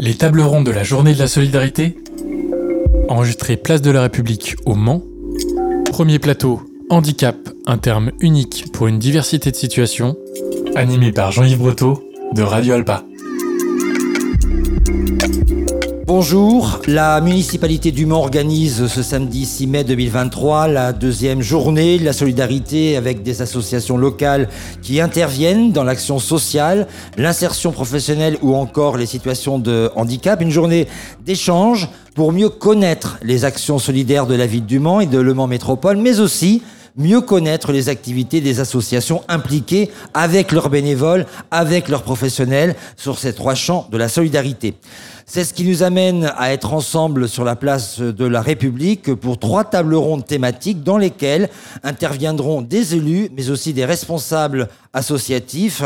Les tables rondes de la journée de la solidarité, enregistrées place de la République au Mans. Premier plateau, handicap, un terme unique pour une diversité de situations, animé par Jean-Yves Breteau de Radio Alpa. Bonjour, la municipalité du Mans organise ce samedi 6 mai 2023 la deuxième journée de la solidarité avec des associations locales qui interviennent dans l'action sociale, l'insertion professionnelle ou encore les situations de handicap. Une journée d'échange pour mieux connaître les actions solidaires de la ville du Mans et de Le Mans Métropole, mais aussi mieux connaître les activités des associations impliquées avec leurs bénévoles, avec leurs professionnels sur ces trois champs de la solidarité. C'est ce qui nous amène à être ensemble sur la place de la République pour trois tables rondes thématiques dans lesquelles interviendront des élus, mais aussi des responsables associatifs.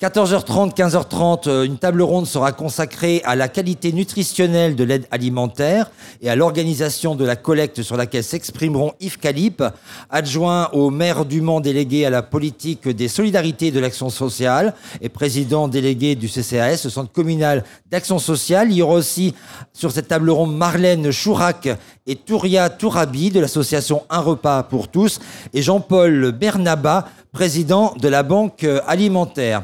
14h30, 15h30, une table ronde sera consacrée à la qualité nutritionnelle de l'aide alimentaire et à l'organisation de la collecte sur laquelle s'exprimeront Yves Calip, adjoint au maire du Mans délégué à la politique des solidarités de l'action sociale et président délégué du CCAS, le centre communal d'action sociale. Il y aura aussi sur cette table ronde Marlène Chourac et Touria Tourabi de l'association Un repas pour tous et Jean-Paul Bernaba, président de la Banque alimentaire.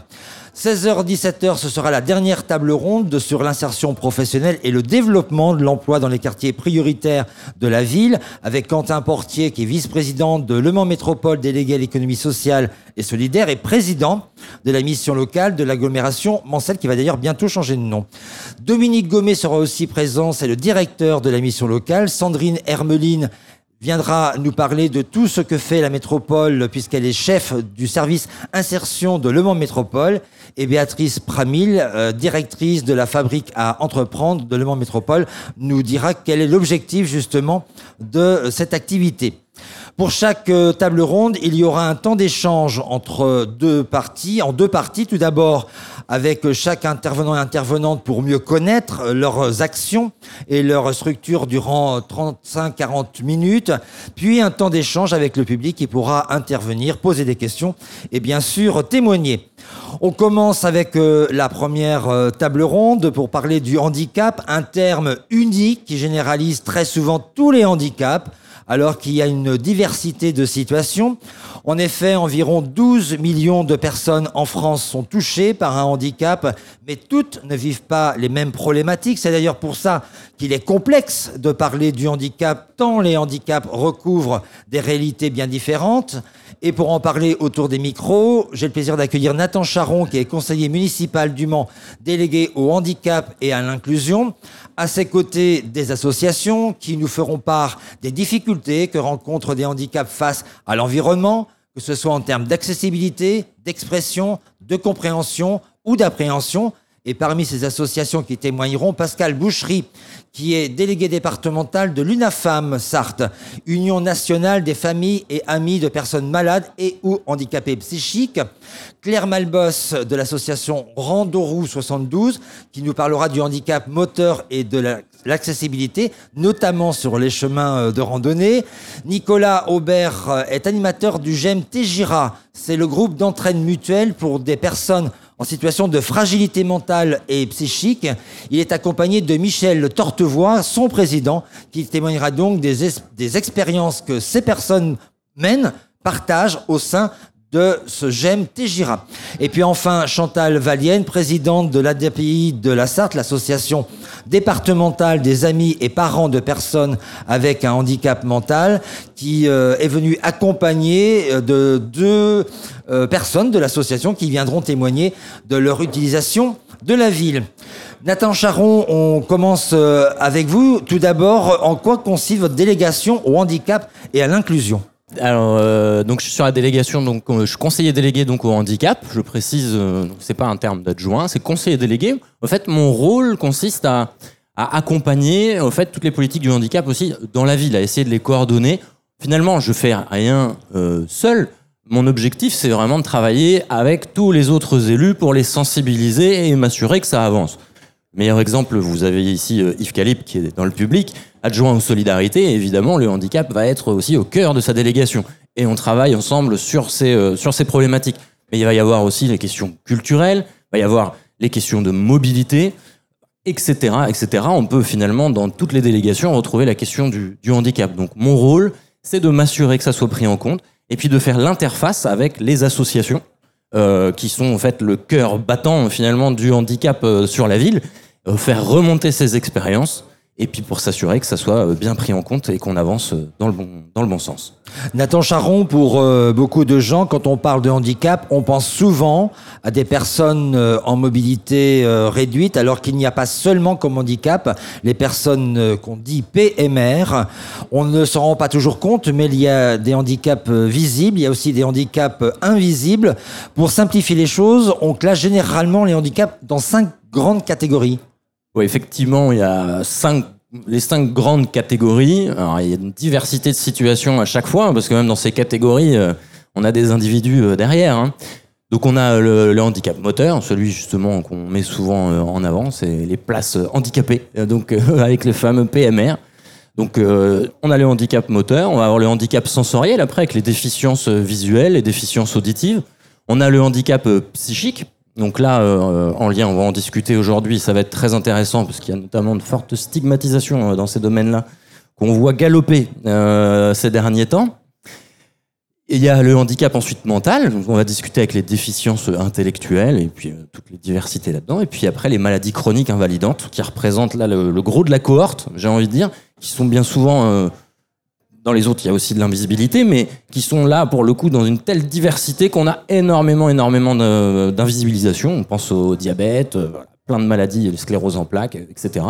16h-17h, ce sera la dernière table ronde sur l'insertion professionnelle et le développement de l'emploi dans les quartiers prioritaires de la ville, avec Quentin Portier, qui est vice-président de Le Mans Métropole, délégué à l'économie sociale et solidaire, et président de la mission locale de l'agglomération Mancel, qui va d'ailleurs bientôt changer de nom. Dominique Gommet sera aussi présent, c'est le directeur de la mission locale. Sandrine Hermeline viendra nous parler de tout ce que fait la métropole puisqu'elle est chef du service insertion de Le Mans Métropole et Béatrice Pramil, euh, directrice de la fabrique à entreprendre de Le Mans Métropole, nous dira quel est l'objectif justement de cette activité. Pour chaque euh, table ronde, il y aura un temps d'échange entre deux parties, en deux parties. Tout d'abord, avec chaque intervenant et intervenante pour mieux connaître leurs actions et leur structure durant 35-40 minutes, puis un temps d'échange avec le public qui pourra intervenir, poser des questions et bien sûr témoigner. On commence avec euh, la première euh, table ronde pour parler du handicap, un terme unique qui généralise très souvent tous les handicaps alors qu'il y a une diversité de situations. En effet, environ 12 millions de personnes en France sont touchées par un handicap, mais toutes ne vivent pas les mêmes problématiques. C'est d'ailleurs pour ça qu'il est complexe de parler du handicap, tant les handicaps recouvrent des réalités bien différentes. Et pour en parler autour des micros, j'ai le plaisir d'accueillir Nathan Charon, qui est conseiller municipal du Mans, délégué au handicap et à l'inclusion. À ses côtés, des associations qui nous feront part des difficultés que rencontrent des handicaps face à l'environnement, que ce soit en termes d'accessibilité, d'expression, de compréhension ou d'appréhension, et parmi ces associations qui témoigneront, Pascal Boucherie, qui est délégué départemental de l'UNAFAM Sarthe, Union nationale des familles et amis de personnes malades et ou handicapées psychiques. Claire Malbos de l'association Randorou 72, qui nous parlera du handicap moteur et de l'accessibilité, notamment sur les chemins euh, de randonnée. Nicolas Aubert euh, est animateur du GEM Tégira. C'est le groupe d'entraîne mutuelle pour des personnes en situation de fragilité mentale et psychique. Il est accompagné de Michel Tortevoix, son président, qui témoignera donc des, expériences que ces personnes mènent, partagent au sein de ce GEM Tégira. Et puis enfin, Chantal Valienne, présidente de l'ADPI de la Sarthe, l'association départementale des amis et parents de personnes avec un handicap mental, qui euh, est venue accompagner euh, de deux euh, personnes de l'association qui viendront témoigner de leur utilisation de la ville. Nathan Charon, on commence avec vous. Tout d'abord, en quoi consiste votre délégation au handicap et à l'inclusion? Euh, donc je suis sur la délégation, donc euh, je suis conseiller délégué donc au handicap. Je précise, euh, c'est pas un terme d'adjoint, c'est conseiller délégué. En fait, mon rôle consiste à, à accompagner, au fait, toutes les politiques du handicap aussi dans la ville, à essayer de les coordonner. Finalement, je fais rien euh, seul. Mon objectif, c'est vraiment de travailler avec tous les autres élus pour les sensibiliser et m'assurer que ça avance. Meilleur exemple, vous avez ici euh, Yves Calip qui est dans le public, adjoint aux solidarités. évidemment, le handicap va être aussi au cœur de sa délégation. Et on travaille ensemble sur ces, euh, sur ces problématiques. Mais il va y avoir aussi les questions culturelles, il va y avoir les questions de mobilité. etc., etc. On peut finalement, dans toutes les délégations, retrouver la question du, handicap. Donc mon rôle, c'est de m'assurer que ça soit pris en compte, et puis de faire l'interface avec les associations, euh, qui sont en fait le cœur battant finalement du handicap sur la ville, faire remonter ces expériences, et puis pour s'assurer que ça soit euh, bien pris en compte et qu'on avance euh, dans le bon, dans le bon sens. Nathan Charon, pour euh, beaucoup de gens, quand on parle de handicap, on pense souvent à des personnes euh, en mobilité euh, réduite, alors qu'il n'y a pas seulement comme handicap les personnes euh, qu'on dit PMR. On ne s'en rend pas toujours compte, mais il y a des handicaps euh, visibles, il y a aussi des handicaps euh, invisibles. Pour simplifier les choses, on classe généralement les handicaps dans cinq grandes catégories. Effectivement, il y a les cinq grandes catégories. Il y a une diversité de situations à chaque fois, parce que même dans ces catégories, euh, on a des individus euh, derrière. hein. Donc, on a le, handicap moteur, celui justement qu'on met souvent euh, en avant, c'est les places handicapées, donc avec le fameux PMR. Donc, on a le handicap moteur, on va avoir le handicap sensoriel après avec les déficiences visuelles, les déficiences auditives. On a le handicap psychique. Donc là, euh, en lien, on va en discuter aujourd'hui. Ça va être très intéressant parce qu'il y a notamment de fortes stigmatisations euh, dans ces domaines-là qu'on voit galoper euh, ces derniers temps. Et il y a le handicap ensuite mental. Donc on va discuter avec les déficiences intellectuelles et puis toutes les diversités là-dedans. Et puis après, les maladies chroniques invalidantes qui représentent là le, gros de la cohorte, j'ai envie de dire, qui sont bien souvent dans les autres, il y a aussi de l'invisibilité, mais qui sont là pour le coup dans une telle diversité qu'on a énormément, énormément d'invisibilisation. On pense au diabète, euh, plein de maladies, le sclérose en plaques, etc.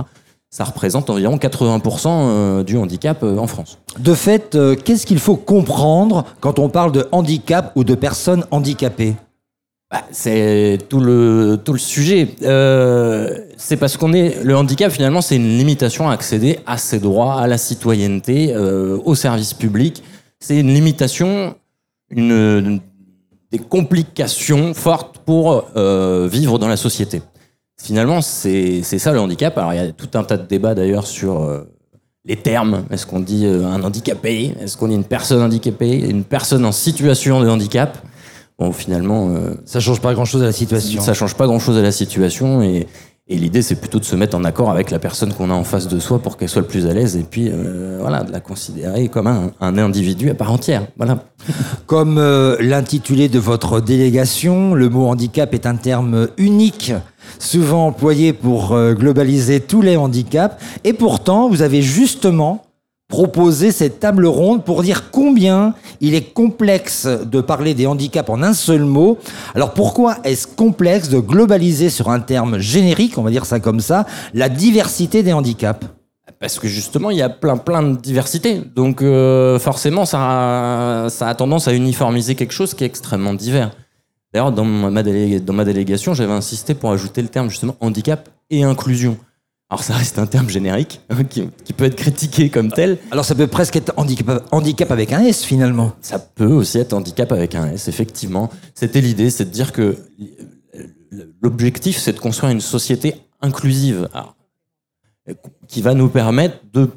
Ça représente environ 80% euh, du handicap euh, en France. De fait, qu'est-ce qu'il faut comprendre quand on parle de handicap ou de personnes handicapées? Bah, c'est tout le, tout le sujet. Euh, c'est parce qu'on est. Le handicap, finalement, c'est une limitation à accéder à ses droits, à la citoyenneté, euh, au service public. C'est une limitation, une, une- des complications fortes pour euh, vivre dans la société. Finalement, c'est ça le handicap. Alors, il y a tout un tas de débats d'ailleurs sur euh, les termes. Est-ce qu'on dit euh, un handicapé? Est-ce qu'on dit une personne handicapée? Une personne en situation de handicap? Bon, finalement. euh, Ça change pas grand-chose à la situation. ça change pas grand chose à la situation et, et l'idée c'est plutôt de se mettre en accord avec la personne qu'on a en face de soi pour qu'elle soit le plus à l'aise et puis euh, voilà de la considérer comme un, un individu à part entière. Voilà. Comme euh, l'intitulé de votre délégation, le mot handicap est un terme unique, souvent employé pour euh, globaliser tous les handicaps. Et pourtant, vous avez justement proposé cette table ronde pour dire combien il est complexe de parler des handicaps en un seul mot. Alors pourquoi est-ce complexe de globaliser sur un terme générique, on va dire ça comme ça, la diversité des handicaps? Parce que justement il y a plein plein de diversité donc euh, forcément ça a, ça a tendance à uniformiser quelque chose qui est extrêmement divers. D'ailleurs dans ma délégation j'avais insisté pour ajouter le terme justement handicap et inclusion. Alors ça reste un terme générique qui, qui peut être critiqué comme tel. Alors ça peut presque être handicap, handicap avec un S finalement. Ça peut aussi être handicap avec un S, effectivement. C'était l'idée, c'est de dire que l'objectif, c'est de construire une société inclusive, alors, qui va nous permettre de,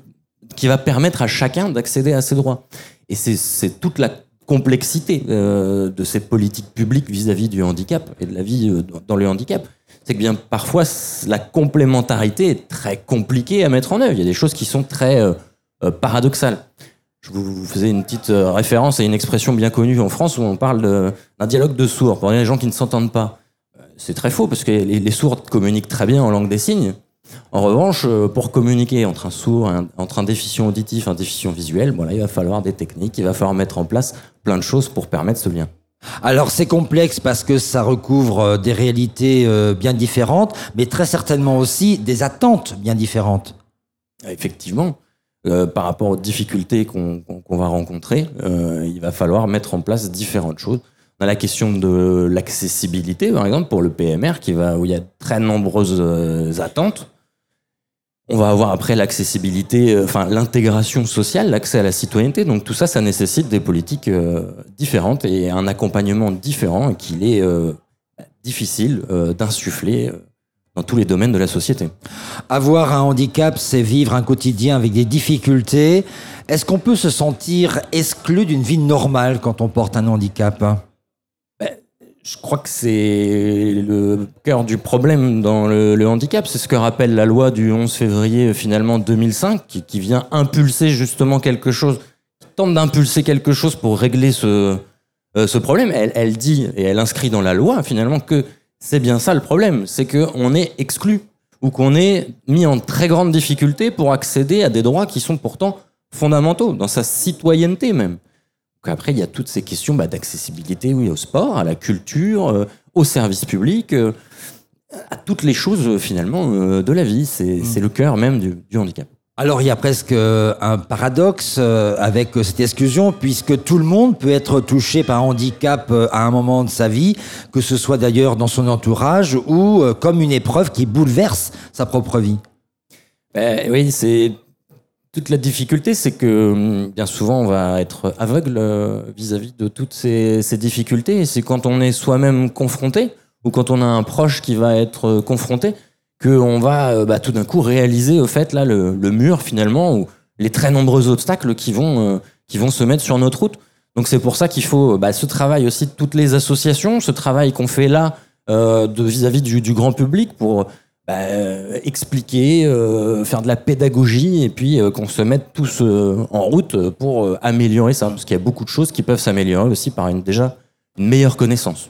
qui va permettre à chacun d'accéder à ses droits. Et c'est- c'est toute la complexité euh, de ces politiques publiques vis-à-vis du handicap et de la vie euh, dans le handicap. C'est que bien parfois la complémentarité est très compliquée à mettre en œuvre. Il y a des choses qui sont très euh, euh, paradoxales. Je vous faisais une petite euh, référence à une expression bien connue en France où on parle d'un dialogue de sourds pour les gens qui ne s'entendent pas. C'est très faux parce que les, sourds communiquent très bien en langue des signes. En revanche, pour communiquer entre un sourd, un- entre un déficient auditif, un déficient visuel, voilà, il va falloir des techniques, il va falloir mettre en place plein de choses pour permettre ce lien. Alors c'est complexe parce que ça recouvre euh, des réalités euh, bien différentes, mais très certainement aussi des attentes bien différentes. Effectivement, euh, par rapport aux difficultés qu'on va rencontrer, il va falloir mettre en place différentes choses. On a la question de l'accessibilité, par exemple, pour le PMR, qui où il y a très nombreuses attentes. On va avoir après l'accessibilité, euh, enfin l'intégration sociale, l'accès à la citoyenneté. Donc tout ça, ça nécessite des politiques euh, différentes et un accompagnement différent qu'il est euh, difficile d'insuffler dans tous les domaines de la société. Avoir un handicap, c'est vivre un quotidien avec des difficultés. Est-ce qu'on peut se sentir exclu d'une vie normale quand on porte un handicap? Je crois que c'est le cœur du problème dans le, handicap. C'est ce que rappelle la loi du 11 février finalement 2005, qui, vient impulser justement quelque chose, qui tente d'impulser quelque chose pour régler ce, euh, ce problème. Elle, elle, dit et elle inscrit dans la loi finalement que c'est bien ça le problème, c'est qu'on est exclu ou qu'on est mis en très grande difficulté pour accéder à des droits qui sont pourtant fondamentaux, dans sa citoyenneté même. Après, il y a toutes ces questions bah, d'accessibilité oui, au sport, à la culture, euh, au service public, euh, à toutes les choses euh, finalement de la vie. C'est mm. le cœur même du handicap. Alors il y a presque euh, un paradoxe euh, avec euh, cette exclusion puisque tout le monde peut être touché par un handicap à un moment de sa vie, que ce soit d'ailleurs dans son entourage ou comme une épreuve qui bouleverse sa propre vie. Ben, oui, c'est toute la difficulté, c'est que hum, bien souvent on va être aveugle vis-à-vis de toutes ces, difficultés. C'est quand on est soi-même confronté ou quand on a un proche qui va être confronté qu'on va euh, bah, tout d'un coup réaliser au fait là le, mur finalement ou les très nombreux obstacles qui vont euh, qui vont se mettre sur notre route. Donc c'est pour ça qu'il faut bah, ce travail aussi de toutes les associations, ce travail qu'on fait là euh, de vis-à-vis du, du, grand public pour bah, expliquer, faire de la pédagogie et puis qu'on se mette tous en route pour améliorer ça, parce qu'il y a beaucoup de choses qui peuvent s'améliorer aussi par une déjà meilleure connaissance.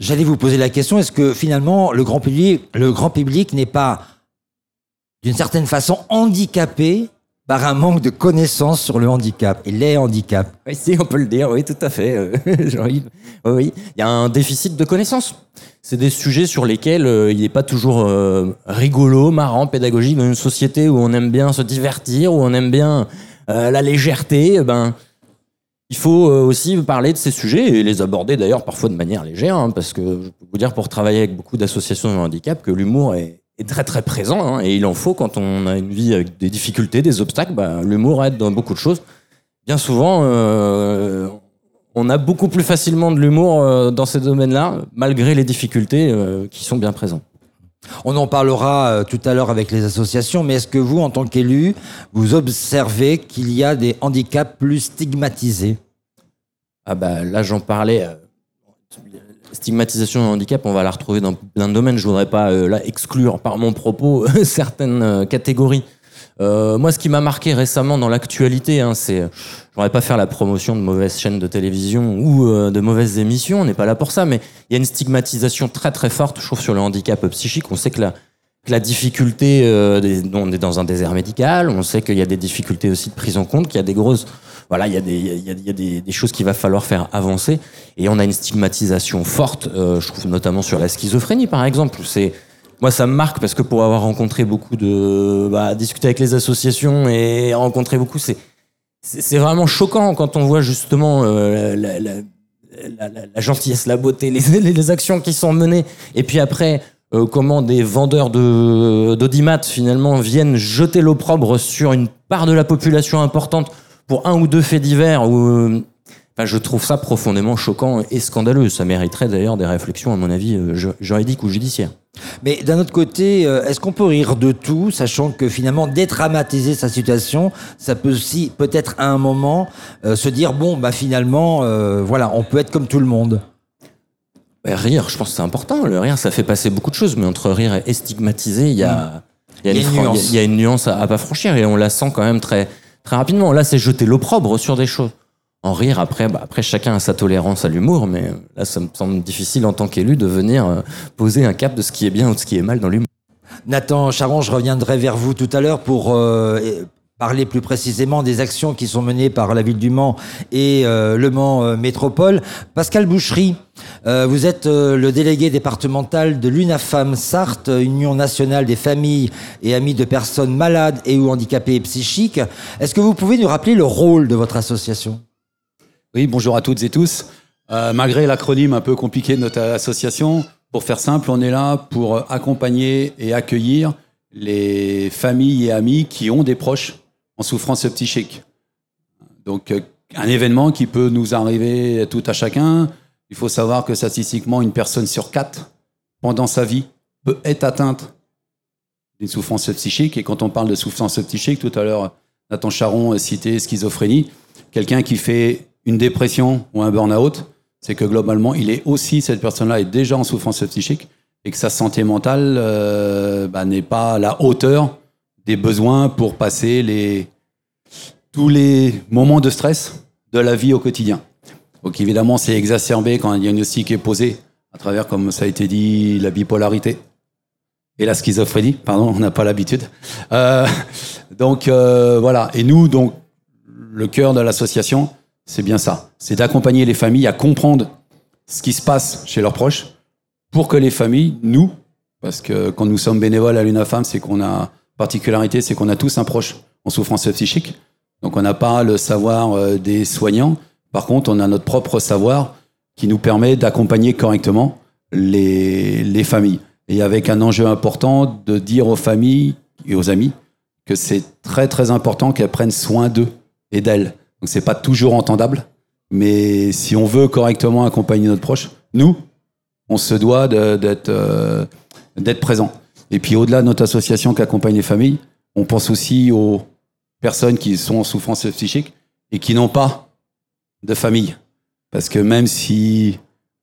J'allais vous poser la question, est-ce que finalement le grand public n'est pas d'une certaine façon handicapé par un manque de connaissances sur le handicap et les handicaps. Oui, si, on peut le dire, oui, tout à fait. Euh, oui, il y a un déficit de connaissances. C'est des sujets sur lesquels euh, il n'est pas toujours euh, rigolo, marrant, pédagogique dans une société où on aime bien se divertir, où on aime bien la légèreté. Eh ben, il faut aussi parler de ces sujets et les aborder d'ailleurs parfois de manière légère, hein, parce que je peux vous dire pour travailler avec beaucoup d'associations de handicap que l'humour est, très très présent hein, et il en faut quand on a une vie avec des difficultés, des obstacles. Bah, l'humour aide dans beaucoup de choses. Bien souvent, euh, on a beaucoup plus facilement de l'humour euh, dans ces domaines-là, malgré les difficultés qui sont bien présentes. On en parlera tout à l'heure avec les associations, mais est-ce que vous, en tant qu'élu, vous observez qu'il y a des handicaps plus stigmatisés? Ah bah là, j'en parlais. Euh, stigmatisation et handicap, on va la retrouver dans plein de domaines. Je voudrais pas euh, exclure par mon propos certaines euh, catégories. moi, ce qui m'a marqué récemment dans l'actualité, hein, c'est, voudrais pas faire la promotion de mauvaises chaînes de télévision ou de mauvaises émissions, on n'est pas là pour ça, mais il y a une stigmatisation très très forte, je trouve, sur le handicap psychique. On sait que la, difficulté, euh, on est dans un désert médical, on sait qu'il y a des difficultés aussi de prise en compte, qu'il y a des grosses, voilà, il y a des, choses qu'il va falloir faire avancer, et on a une stigmatisation forte, euh, je trouve notamment sur la schizophrénie par exemple. C'est moi, ça me marque parce que pour avoir rencontré beaucoup de, bah, discuter avec les associations et rencontrer beaucoup, c'est c'est vraiment choquant quand on voit justement euh, la, gentillesse, la beauté, les, actions qui sont menées, et puis après euh, comment des vendeurs de finalement viennent jeter l'opprobre sur une part de la population importante pour un ou deux faits divers euh, je trouve ça profondément choquant et scandaleux. Ça mériterait d'ailleurs des réflexions, à mon avis, euh, juridiques ou judiciaires. Mais d'un autre côté, est-ce qu'on peut rire de tout, sachant que finalement dédramatiser sa situation, ça peut aussi peut-être à un moment se dire bon bah finalement voilà on peut être comme tout le monde. Rire, je pense que c'est important. Le rire, ça fait passer beaucoup de choses, mais entre rire et stigmatiser, il y a, il y, a une nuance à, pas franchir et on la sent quand même très, très rapidement. Là, c'est jeter l'opprobre sur des choses. En rire, après, bah, après, chacun a sa tolérance à l'humour, mais là, ça me semble difficile en tant qu'élu de venir euh, poser un cap de ce qui est bien ou de ce qui est mal dans l'humour. Nathan Charon, je reviendrai vers vous tout à l'heure pour euh, parler plus précisément des actions qui sont menées par la ville du Mans et euh, le Mans euh, Métropole. Pascal Boucherie, euh, vous êtes le délégué départemental de l'UNAFAM Sarthe, Union nationale des familles et amis de personnes malades et ou handicapées psychiques. Est-ce que vous pouvez nous rappeler le rôle de votre association? Oui, bonjour à toutes et tous. malgré l'acronyme un peu compliqué de notre association, pour faire simple, on est là pour accompagner et accueillir les familles et amis qui ont des proches en souffrance psychique. Donc, euh, un événement qui peut nous arriver tout à chacun. Il faut savoir que statistiquement, une personne sur quatre, pendant sa vie, peut être atteinte d'une souffrance psychique. Et quand on parle de souffrance psychique, tout à l'heure, Nathan Charon citait schizophrénie. Quelqu'un qui fait une dépression ou un burn-out, c'est que globalement, il est aussi, cette personne-là est déjà en souffrance psychique et que sa santé mentale euh, bah, n'est pas à la hauteur des besoins pour passer tous les moments de stress de la vie au quotidien. Donc évidemment, c'est exacerbé quand un diagnostic est posé à travers, comme ça a été dit, la bipolarité et la schizophrénie. Pardon, on n'a pas l'habitude. Euh, donc euh, voilà. Et nous, donc, le cœur de l'association, c'est bien ça. C'est d'accompagner les familles à comprendre ce qui se passe chez leurs proches pour que les familles, nous, parce que quand nous sommes bénévoles à l'UNAFAM, c'est qu'on a particularité, c'est qu'on a tous un proche en souffrance psychique. Donc on n'a pas le savoir euh, des soignants. Par contre, on a notre propre savoir qui nous permet d'accompagner correctement les, les familles. Et avec un enjeu important de dire aux familles et aux amis que c'est très très important qu'elles prennent soin d'eux et d'elles. Donc c'est pas toujours entendable, mais si on veut correctement accompagner notre proche, nous, on se doit d'être euh, présent. Et puis au-delà de notre association qui accompagne les familles, on pense aussi aux personnes qui sont en souffrance psychique et qui n'ont pas de famille. Parce que même si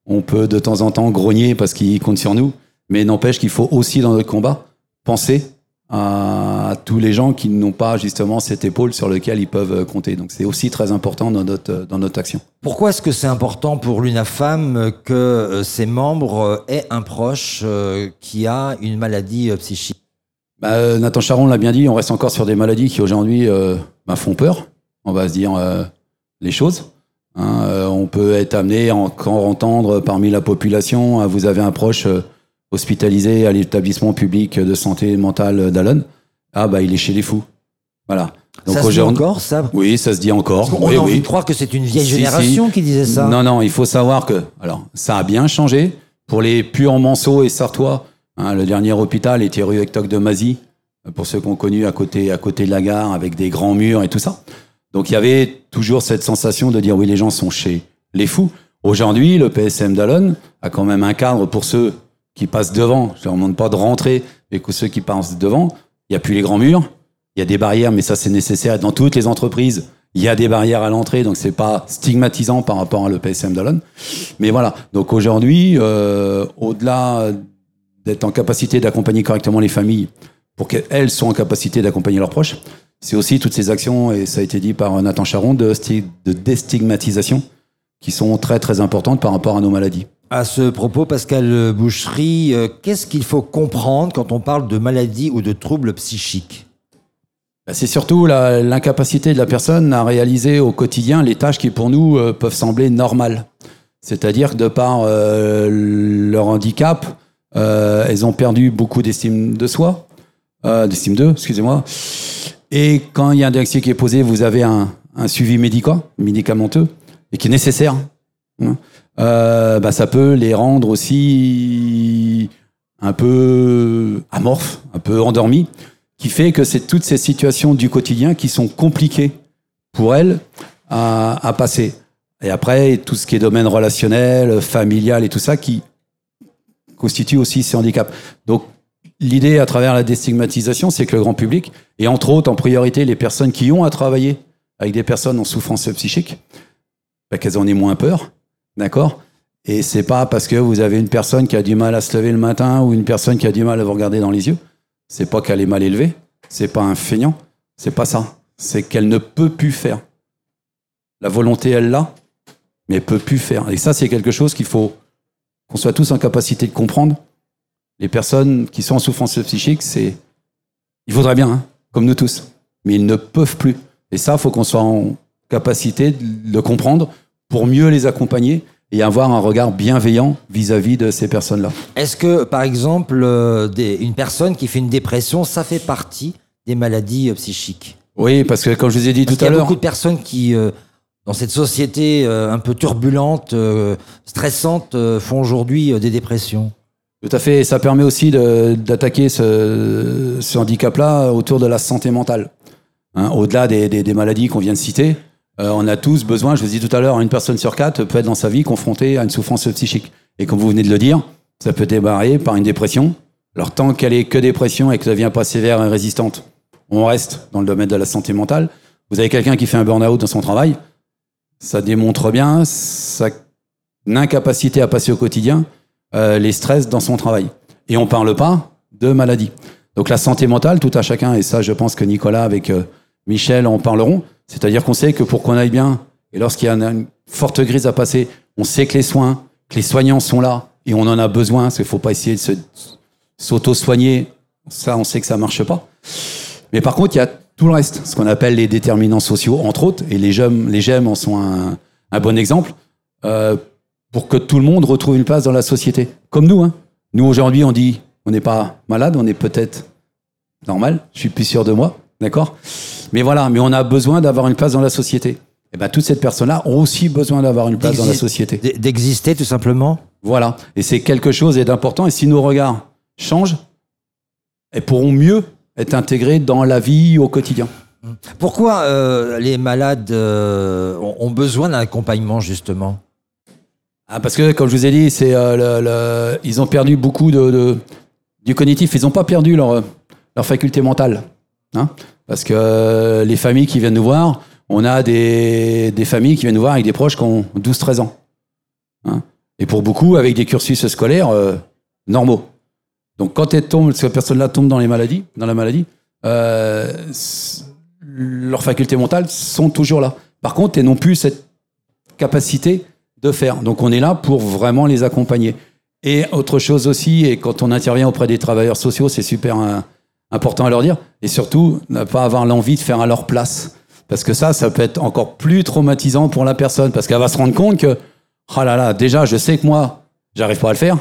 on peut de temps en temps grogner parce qu'ils comptent sur nous, mais n'empêche qu'il faut aussi dans notre combat penser à tous les gens qui n'ont pas justement cette épaule sur laquelle ils peuvent compter. Donc c'est aussi très important dans notre, dans notre action. Pourquoi est-ce que c'est important pour l'UNAFAM que euh, ses membres euh, aient un proche euh, qui a une maladie psychique? Bah, Nathan Charon l'a bien dit, on reste encore sur des maladies qui aujourd'hui bah, font peur. On va se dire les choses. Hein. on peut être amené à encore entendre parmi la population, vous avez un proche hospitalisé à l'établissement public de santé mentale d'Allen, ah bah il est chez les fous. Voilà. Donc ça se dit encore ça? Oui, ça se dit encore. On oui, a envie oui. de croire que c'est une vieille génération qui disait ça. Non, non, il faut savoir que alors ça a bien changé pour les purs Manceaux et Sartois. Hein, le dernier hôpital était rue Hectoc de Mazie, pour ceux qu'on connu à côté, à côté de la gare, avec des grands murs et tout ça. Donc il y avait toujours cette sensation de dire oui, les gens sont chez les fous. Aujourd'hui, le PSM d'Allen a quand même un cadre pour ceux qui passent devant. Je ne leur demande pas de rentrer, mais que ceux qui passent devant, il n'y a plus les grands murs, il y a des barrières, mais ça c'est nécessaire dans toutes les entreprises. Il y a des barrières à l'entrée, donc c'est pas stigmatisant par rapport à l'EPSM d'Alon. Mais voilà, donc aujourd'hui, euh, au-delà d'être en capacité d'accompagner correctement les familles pour qu'elles soient en capacité d'accompagner leurs proches, c'est aussi toutes ces actions, et ça a été dit par Nathan Charon, de, de déstigmatisation qui sont très très importantes par rapport à nos maladies. À ce propos, Pascal Boucherie, euh, qu'est-ce qu'il faut comprendre quand on parle de maladie ou de troubles psychiques bah, C'est surtout l'incapacité de la personne à réaliser au quotidien les tâches qui pour nous euh, peuvent sembler normales. C'est-à-dire que de par euh, leur handicap, elles ont perdu beaucoup d'estime de soi, d'estime d'eux, excusez-moi. Et quand il y a un diagnostic qui est posé, vous avez un, suivi médical, médicamenteux, et qui est nécessaire. Hein euh, bah, ça peut les rendre aussi un peu amorphes, un peu endormis, qui fait que c'est toutes ces situations du quotidien qui sont compliquées pour elles à, passer. Et après, tout ce qui est domaine relationnel, familial et tout ça qui constitue aussi ces handicaps. Donc, l'idée à travers la déstigmatisation, c'est que le grand public, et entre autres en priorité les personnes qui ont à travailler avec des personnes en souffrance psychique, bah, qu'elles en aient moins peur, D'accord? Et c'est pas parce que vous avez une personne qui a du mal à se lever le matin ou une personne qui a du mal à vous regarder dans les yeux. C'est pas qu'elle est mal élevée. C'est pas un feignant. C'est pas ça. C'est qu'elle ne peut plus faire. La volonté, elle l'a, mais elle peut plus faire. Et ça, c'est quelque chose qu'il faut qu'on soit tous en capacité de comprendre. Les personnes qui sont en souffrance psychique, c'est. Il faudrait bien, hein, comme nous tous. Mais ils ne peuvent plus. Et ça, il faut qu'on soit en capacité de le comprendre pour mieux les accompagner et avoir un regard bienveillant vis-à-vis de ces personnes-là. Est-ce que, par exemple, euh, une personne qui fait une dépression, ça fait partie des maladies euh, psychiques? Oui, parce que comme je vous ai dit tout à l'heure... Il y a beaucoup de personnes qui, euh, dans cette société un peu turbulente, stressante, font aujourd'hui des dépressions. Tout à fait, ça permet aussi d'attaquer ce, handicap-là autour de la santé mentale. Hein, au-delà des, des maladies qu'on vient de citer, euh, on a tous besoin, je vous dit tout à l'heure, une personne sur quatre peut être dans sa vie confrontée à une souffrance psychique. Et comme vous venez de le dire, ça peut démarrer par une dépression. Alors tant qu'elle est que dépression et que ça devient pas sévère et résistante, on reste dans le domaine de la santé mentale. Vous avez quelqu'un qui fait un burn-out dans son travail, ça démontre bien sa incapacité à passer au quotidien euh, les stress dans son travail. Et on parle pas de maladie. Donc la santé mentale, tout à chacun, et ça je pense que Nicolas avec euh, Michel en parleront, c'est-à-dire qu'on sait que pour qu'on aille bien, et lorsqu'il y a une forte grise à passer, on sait que les soins, que les soignants sont là, et on en a besoin, parce qu'il faut pas essayer de s'auto-soigner, ça on sait que ça marche pas. Mais par contre, il y a tout le reste, ce qu'on appelle les déterminants sociaux, entre autres, et les GEM, les GEM en sont un, un bon exemple, euh, pour que tout le monde retrouve une place dans la société. Comme nous, hein. Nous, aujourd'hui, on dit, on n'est pas malade, on est peut-être normal, je suis plus sûr de moi, d'accord? Mais voilà, mais on a besoin d'avoir une place dans la société. Et ben, toutes ces personnes-là ont aussi besoin d'avoir une place dans la société. D'exister, tout simplement Voilà. Et c'est quelque chose d'important. Et si nos regards changent, elles pourront mieux être intégrées dans la vie au quotidien. Pourquoi euh, les malades euh, ont ont besoin d'un accompagnement, justement? Ah, parce que, comme je vous ai dit, c'est euh, le- le- ils ont perdu beaucoup de, de- du cognitif. Ils n'ont pas perdu leur, leur faculté mentale. hein. Parce que euh, les familles qui viennent nous voir, on a des, des familles qui viennent nous voir avec des proches qui ont 12-13 ans. hein. Et pour beaucoup, avec des cursus scolaires euh, normaux. Donc, quand elles tombent, cette personne-là tombe dans les maladies, dans la maladie, euh, leurs facultés mentales sont toujours là. Par contre, elles n'ont plus cette capacité de faire. Donc on est là pour vraiment les accompagner. Et autre chose aussi, et quand on intervient auprès des travailleurs sociaux, c'est super euh, important à leur dire, et surtout ne pas avoir l'envie de faire à leur place. Parce que ça, ça peut être encore plus traumatisant pour la personne, parce qu'elle va se rendre compte que, oh là là, déjà, je sais que moi, j'arrive pas à le faire,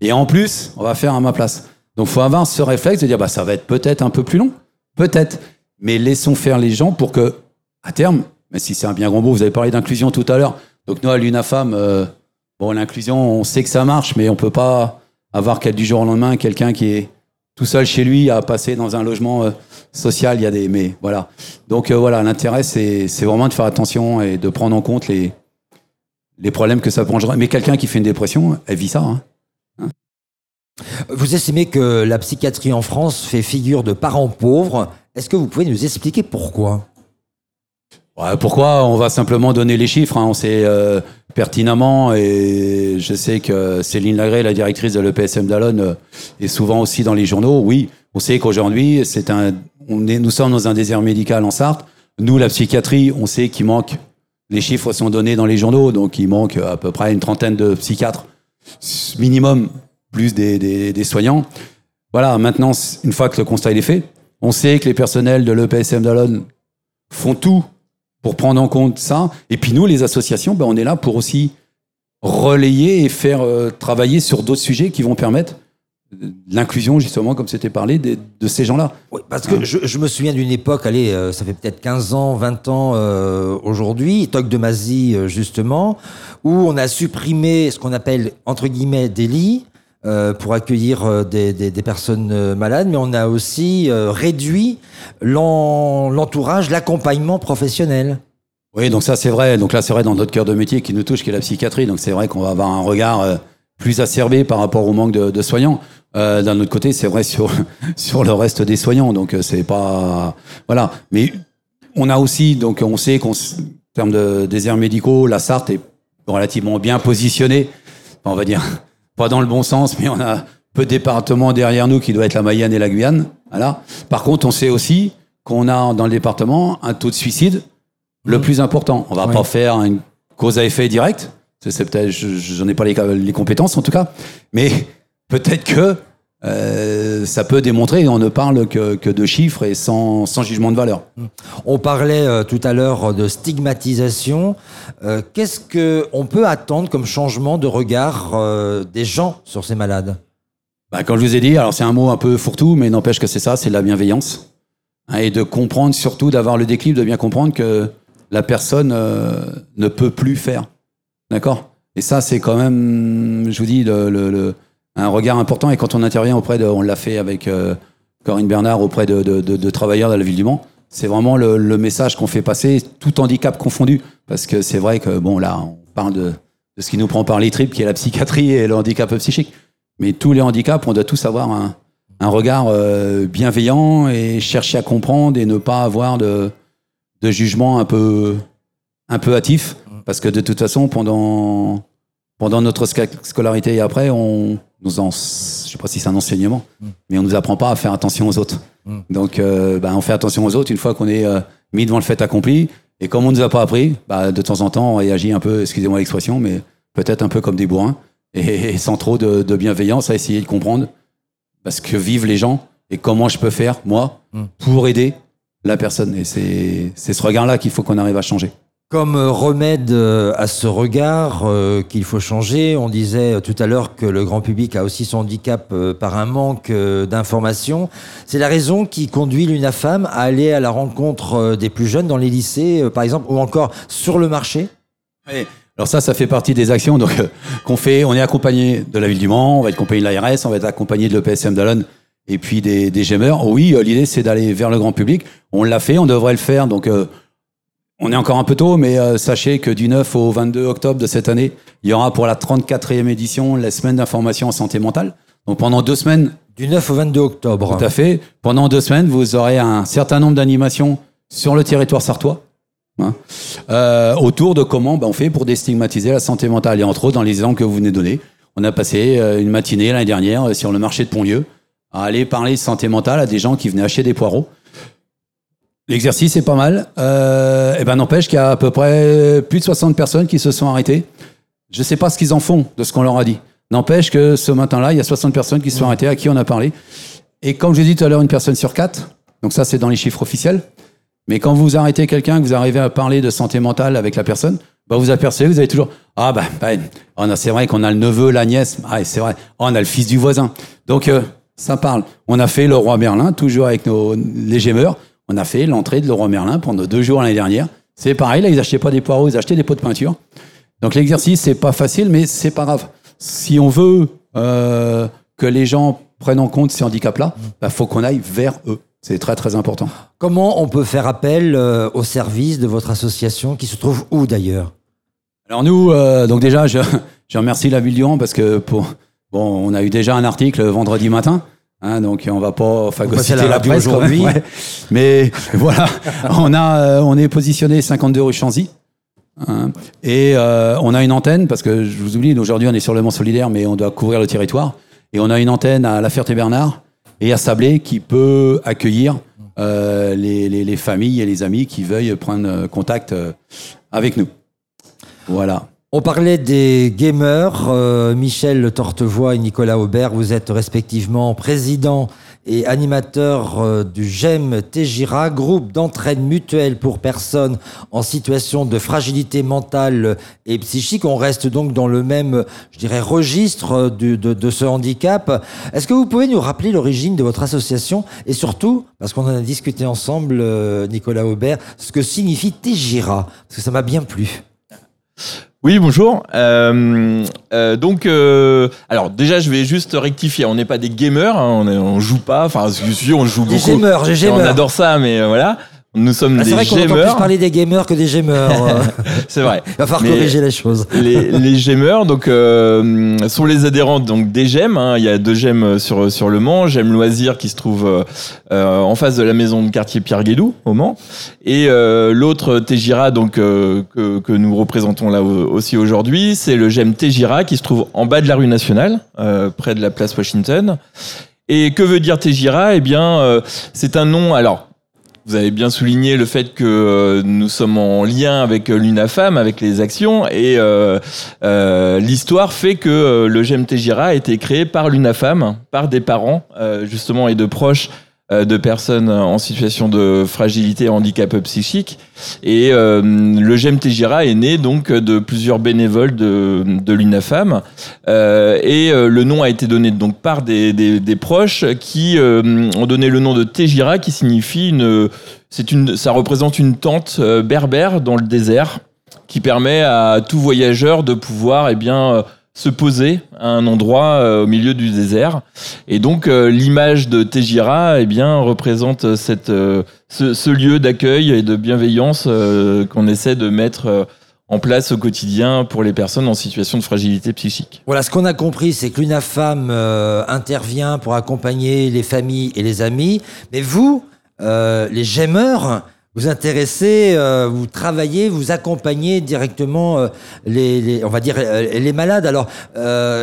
et en plus, on va faire à ma place. Donc faut avoir ce réflexe de dire, bah, ça va être peut-être un peu plus long, peut-être, mais laissons faire les gens pour que, à terme, mais si c'est un bien grand mot, vous avez parlé d'inclusion tout à l'heure, donc nous, à l'UNAFAM, euh, bon, l'inclusion, on sait que ça marche, mais on peut pas avoir du jour au lendemain quelqu'un qui est tout seul chez lui à passer dans un logement euh, social. Il y a des, mais voilà. Donc euh, voilà, l'intérêt, c'est vraiment de faire attention et de prendre en compte les problèmes que ça engendrer. Mais quelqu'un qui fait une dépression, elle vit ça. Hein. Vous estimez que la psychiatrie en France fait figure de parents pauvres. Est-ce que vous pouvez nous expliquer pourquoi? Pourquoi On va simplement donner les chiffres. hein. On sait euh, pertinemment, et je sais que Céline Lagré, la directrice de l'EPSM d'Alonne, euh, est souvent aussi dans les journaux. Oui, on sait qu'aujourd'hui, c'est un, nous sommes dans un désert médical en Sarthe. Nous, la psychiatrie, on sait qu'il manque. Les chiffres sont donnés dans les journaux, donc il manque à peu près une trentaine de psychiatres minimum, plus des, des- des soignants. Voilà, maintenant, une fois que le constat est fait, on sait que les personnels de l'EPSM d'Alonne font tout pour prendre en compte ça. Et puis nous, les associations, ben, on est là pour aussi relayer et faire euh, travailler sur d'autres sujets qui vont permettre euh, l'inclusion, justement, comme c'était parlé, de ces gens-là. Oui, parce que je, je me souviens d'une époque, allez, euh, ça fait peut-être 15 ans, 20 ans euh, aujourd'hui, Toc de Mazie, justement, où on a supprimé ce qu'on appelle, entre guillemets, des lits euh, pour accueillir euh, des, personnes euh, malades, mais on a aussi réduit l'en- l'entourage, l'accompagnement professionnel. Oui, donc ça c'est vrai. Donc là c'est vrai dans notre cœur de métier qui nous touche, qui est la psychiatrie. Donc c'est vrai qu'on va avoir un regard plus acerbé par rapport au manque de, de soignants. D'un autre côté, c'est vrai sur sur le reste des soignants. Donc c'est pas voilà. Mais on a aussi donc on sait qu'en termes de déserts médicaux, la Sarthe est relativement bien positionnée. On va dire pas dans le bon sens, mais on a peu de départements derrière nous qui doit être la Mayenne et la Guyane. Voilà. Par contre, on sait aussi qu'on a dans le département un taux de suicide le plus important. On va Oui. pas faire une cause à effet direct. C'est peut-être, je- j'en ai pas les, les compétences en tout cas, mais peut-être que euh, ça peut démontrer. On ne parle que, que de chiffres et sans, sans jugement de valeur. On parlait euh, tout à l'heure de stigmatisation. Euh, Qu'est-ce que on peut attendre comme changement de regard euh, des gens sur ces malades? Bah, comme je vous ai dit, alors c'est un mot un peu fourre-tout, mais n'empêche que c'est ça, c'est de la bienveillance. Hein, et de comprendre, surtout d'avoir le déclic, de bien comprendre que la personne euh, ne peut plus faire. D'accord? Et ça, c'est quand même, je vous dis, le, le- le- un regard important. Et quand on intervient auprès de, on l'a fait avec euh, Corinne Bernard, auprès de, de- travailleurs de la ville du Mans, c'est vraiment le, message qu'on fait passer, tout handicap confondu. Parce que c'est vrai que, bon, là, on parle de, de ce qui nous prend par les tripes, qui est la psychiatrie et le handicap psychique. Mais tous les handicaps, on doit tous avoir un, un regard euh, bienveillant et chercher à comprendre et ne pas avoir de, de jugement un peu, un peu hâtif. Parce que de toute façon, pendant pendant notre scolarité et après, on nous en, je sais pas si c'est un enseignement, mais on nous apprend pas à faire attention aux autres. Mm. Donc, euh, bah, on fait attention aux autres une fois qu'on est euh, mis devant le fait accompli. Et comme on nous a pas appris, bah, de temps en temps, on réagit un peu, excusez-moi l'expression, mais peut-être un peu comme des bourrins et, sans trop de, de bienveillance à essayer de comprendre bah, ce que vivent les gens et comment je peux faire, moi, Mm. pour aider la personne. Et c'est ce regard-là qu'il faut qu'on arrive à changer. Comme euh, remède euh, à ce regard euh, qu'il faut changer, on disait tout à l'heure que le grand public a aussi son handicap par un manque d'information. C'est la raison qui conduit l'UNAFAM à aller à la rencontre des plus jeunes dans les lycées, par exemple, ou encore sur le marché? Alors ça, ça fait partie des actions donc qu'on fait. On est accompagné de la ville du Mans, on va être accompagné de l'ARS, on va être accompagné de l'EPSM d'Alonne et puis des, des. Oui, l'idée c'est d'aller vers le grand public. On l'a fait, on devrait le faire. Donc on est encore un peu tôt, mais euh, sachez que du 9 au 22 octobre de cette année, il y aura pour la 34e édition la semaine d'information en santé mentale. Donc pendant deux semaines, Du 9 au 22 octobre. tout à fait. Pendant deux semaines, vous aurez un certain nombre d'animations sur le territoire sartois. hein, euh, autour de comment ben, on fait pour déstigmatiser la santé mentale. Et entre autres, dans les exemples que vous venez de donner, on a passé euh, une matinée l'année dernière sur le marché de Pontlieu à aller parler de santé mentale à des gens qui venaient acheter des poireaux. L'exercice est pas mal. Euh, et ben n'empêche qu'il y a à peu près plus de 60 personnes qui se sont arrêtées. Je sais pas ce qu'ils en font de ce qu'on leur a dit. N'empêche que ce matin-là, il y a 60 personnes qui se sont arrêtées à qui on a parlé. Et comme je l'ai dit tout à l'heure, une personne sur quatre. Donc ça, c'est dans les chiffres officiels. Mais quand vous arrêtez quelqu'un, que vous arrivez à parler de santé mentale avec la personne, bah vous apercevez, vous avez toujours ah bah, bah, on a- c'est vrai qu'on a le neveu, la nièce, ah et c'est vrai, Oh, on a le fils du voisin. Donc euh, ça parle. On a fait le roi Merlin toujours avec nos les gémeurs. On a fait l'entrée de le roi Merlin pendant deux jours l'année dernière. C'est pareil, là ils achetaient pas des poireaux, ils achetaient des pots de peinture. Donc l'exercice c'est pas facile, mais c'est pas grave. Si on veut euh, que les gens prennent en compte ces handicaps-là, bah, faut qu'on aille vers eux. C'est très très important. Comment on peut faire appel euh, au service de votre association qui se trouve où d'ailleurs? Alors nous, euh, donc déjà, je, je remercie la ville du Mans parce que pour, bon, on a eu déjà un article vendredi matin. Hein, donc on va pas phagocyter la la, presse aujourd'hui. ouais. Mais voilà, on a, euh, on est positionné 52 rue Chanzy. hein, et euh, on a une antenne parce que je vous oublie, aujourd'hui on est sur le Mans solidaire, mais on doit couvrir le territoire. Et on a une antenne à La Ferté-Bernard et à Sablé qui peut accueillir euh, les, les- les familles et les amis qui veuillent prendre contact euh, avec nous. Voilà. On parlait des gamers. euh, Michel Tortevoix et Nicolas Aubert, vous êtes respectivement président et animateur euh, du GEM Tégira, groupe d'entraide mutuelle pour personnes en situation de fragilité mentale et psychique. On reste donc dans le même, je dirais, registre euh, de, ce handicap. Est-ce que vous pouvez nous rappeler l'origine de votre association et surtout, parce qu'on en a discuté ensemble, euh, Nicolas Aubert, ce que signifie Tégira? Parce que ça m'a bien plu. Oui, bonjour. Euh, euh, donc, euh, alors déjà, je vais juste rectifier. On n'est pas des gamers, hein, on, est- on joue pas. Enfin, si, on joue beaucoup. gamers, On adore ça, mais voilà. Nous sommes Ah, c'est des vrai qu'on entend plus gamers. parler des gamers que des gamers. euh. C'est vrai. Il va falloir Mais- corriger les choses. les, les donc euh, sont les adhérents donc des gemmes. hein. Il y a deux gemmes sur sur le Mans, Gemme Loisir qui se trouve euh, en face de la maison de quartier Pierre Guédou au Mans, et euh, l'autre Tégira donc euh, que que nous représentons là au- aussi aujourd'hui, c'est le Gemme Tégira qui se trouve en bas de la rue nationale, euh, près de la place Washington. Et que veut dire Tégira? Eh bien, euh, c'est un nom. Alors, vous avez bien souligné le fait que euh, nous sommes en lien avec euh, l'UNAFAM, avec les actions, et euh, l'histoire fait que le GEM Tégira a été créé par l'UNAFAM, par des parents, justement, et de proches de personnes en situation de fragilité et handicap psychique. Et euh, le GEM Tégira est né donc de plusieurs bénévoles de, l'UNAFAM. Euh, et euh, le nom a été donné donc par des, des, proches qui euh, ont donné le nom de Tégira, qui signifie une, c'est une, ça représente une tente euh, berbère dans le désert, qui permet à tout voyageur de pouvoir, eh bien, euh, se poser à un endroit euh, au milieu du désert. Et donc euh, l'image de Tégira, eh bien, représente cette, euh, ce, lieu d'accueil et de bienveillance qu'on essaie de mettre en place au quotidien pour les personnes en situation de fragilité psychique. Voilà, ce qu'on a compris, c'est que l'UNAFAM intervient pour accompagner les familles et les amis. Mais vous, les gemeurs, vous intéressez, euh, vous travaillez, vous accompagnez directement euh, les, on va dire, euh, les malades. Alors,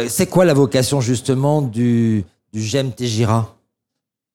c'est quoi la vocation justement du, du Tégira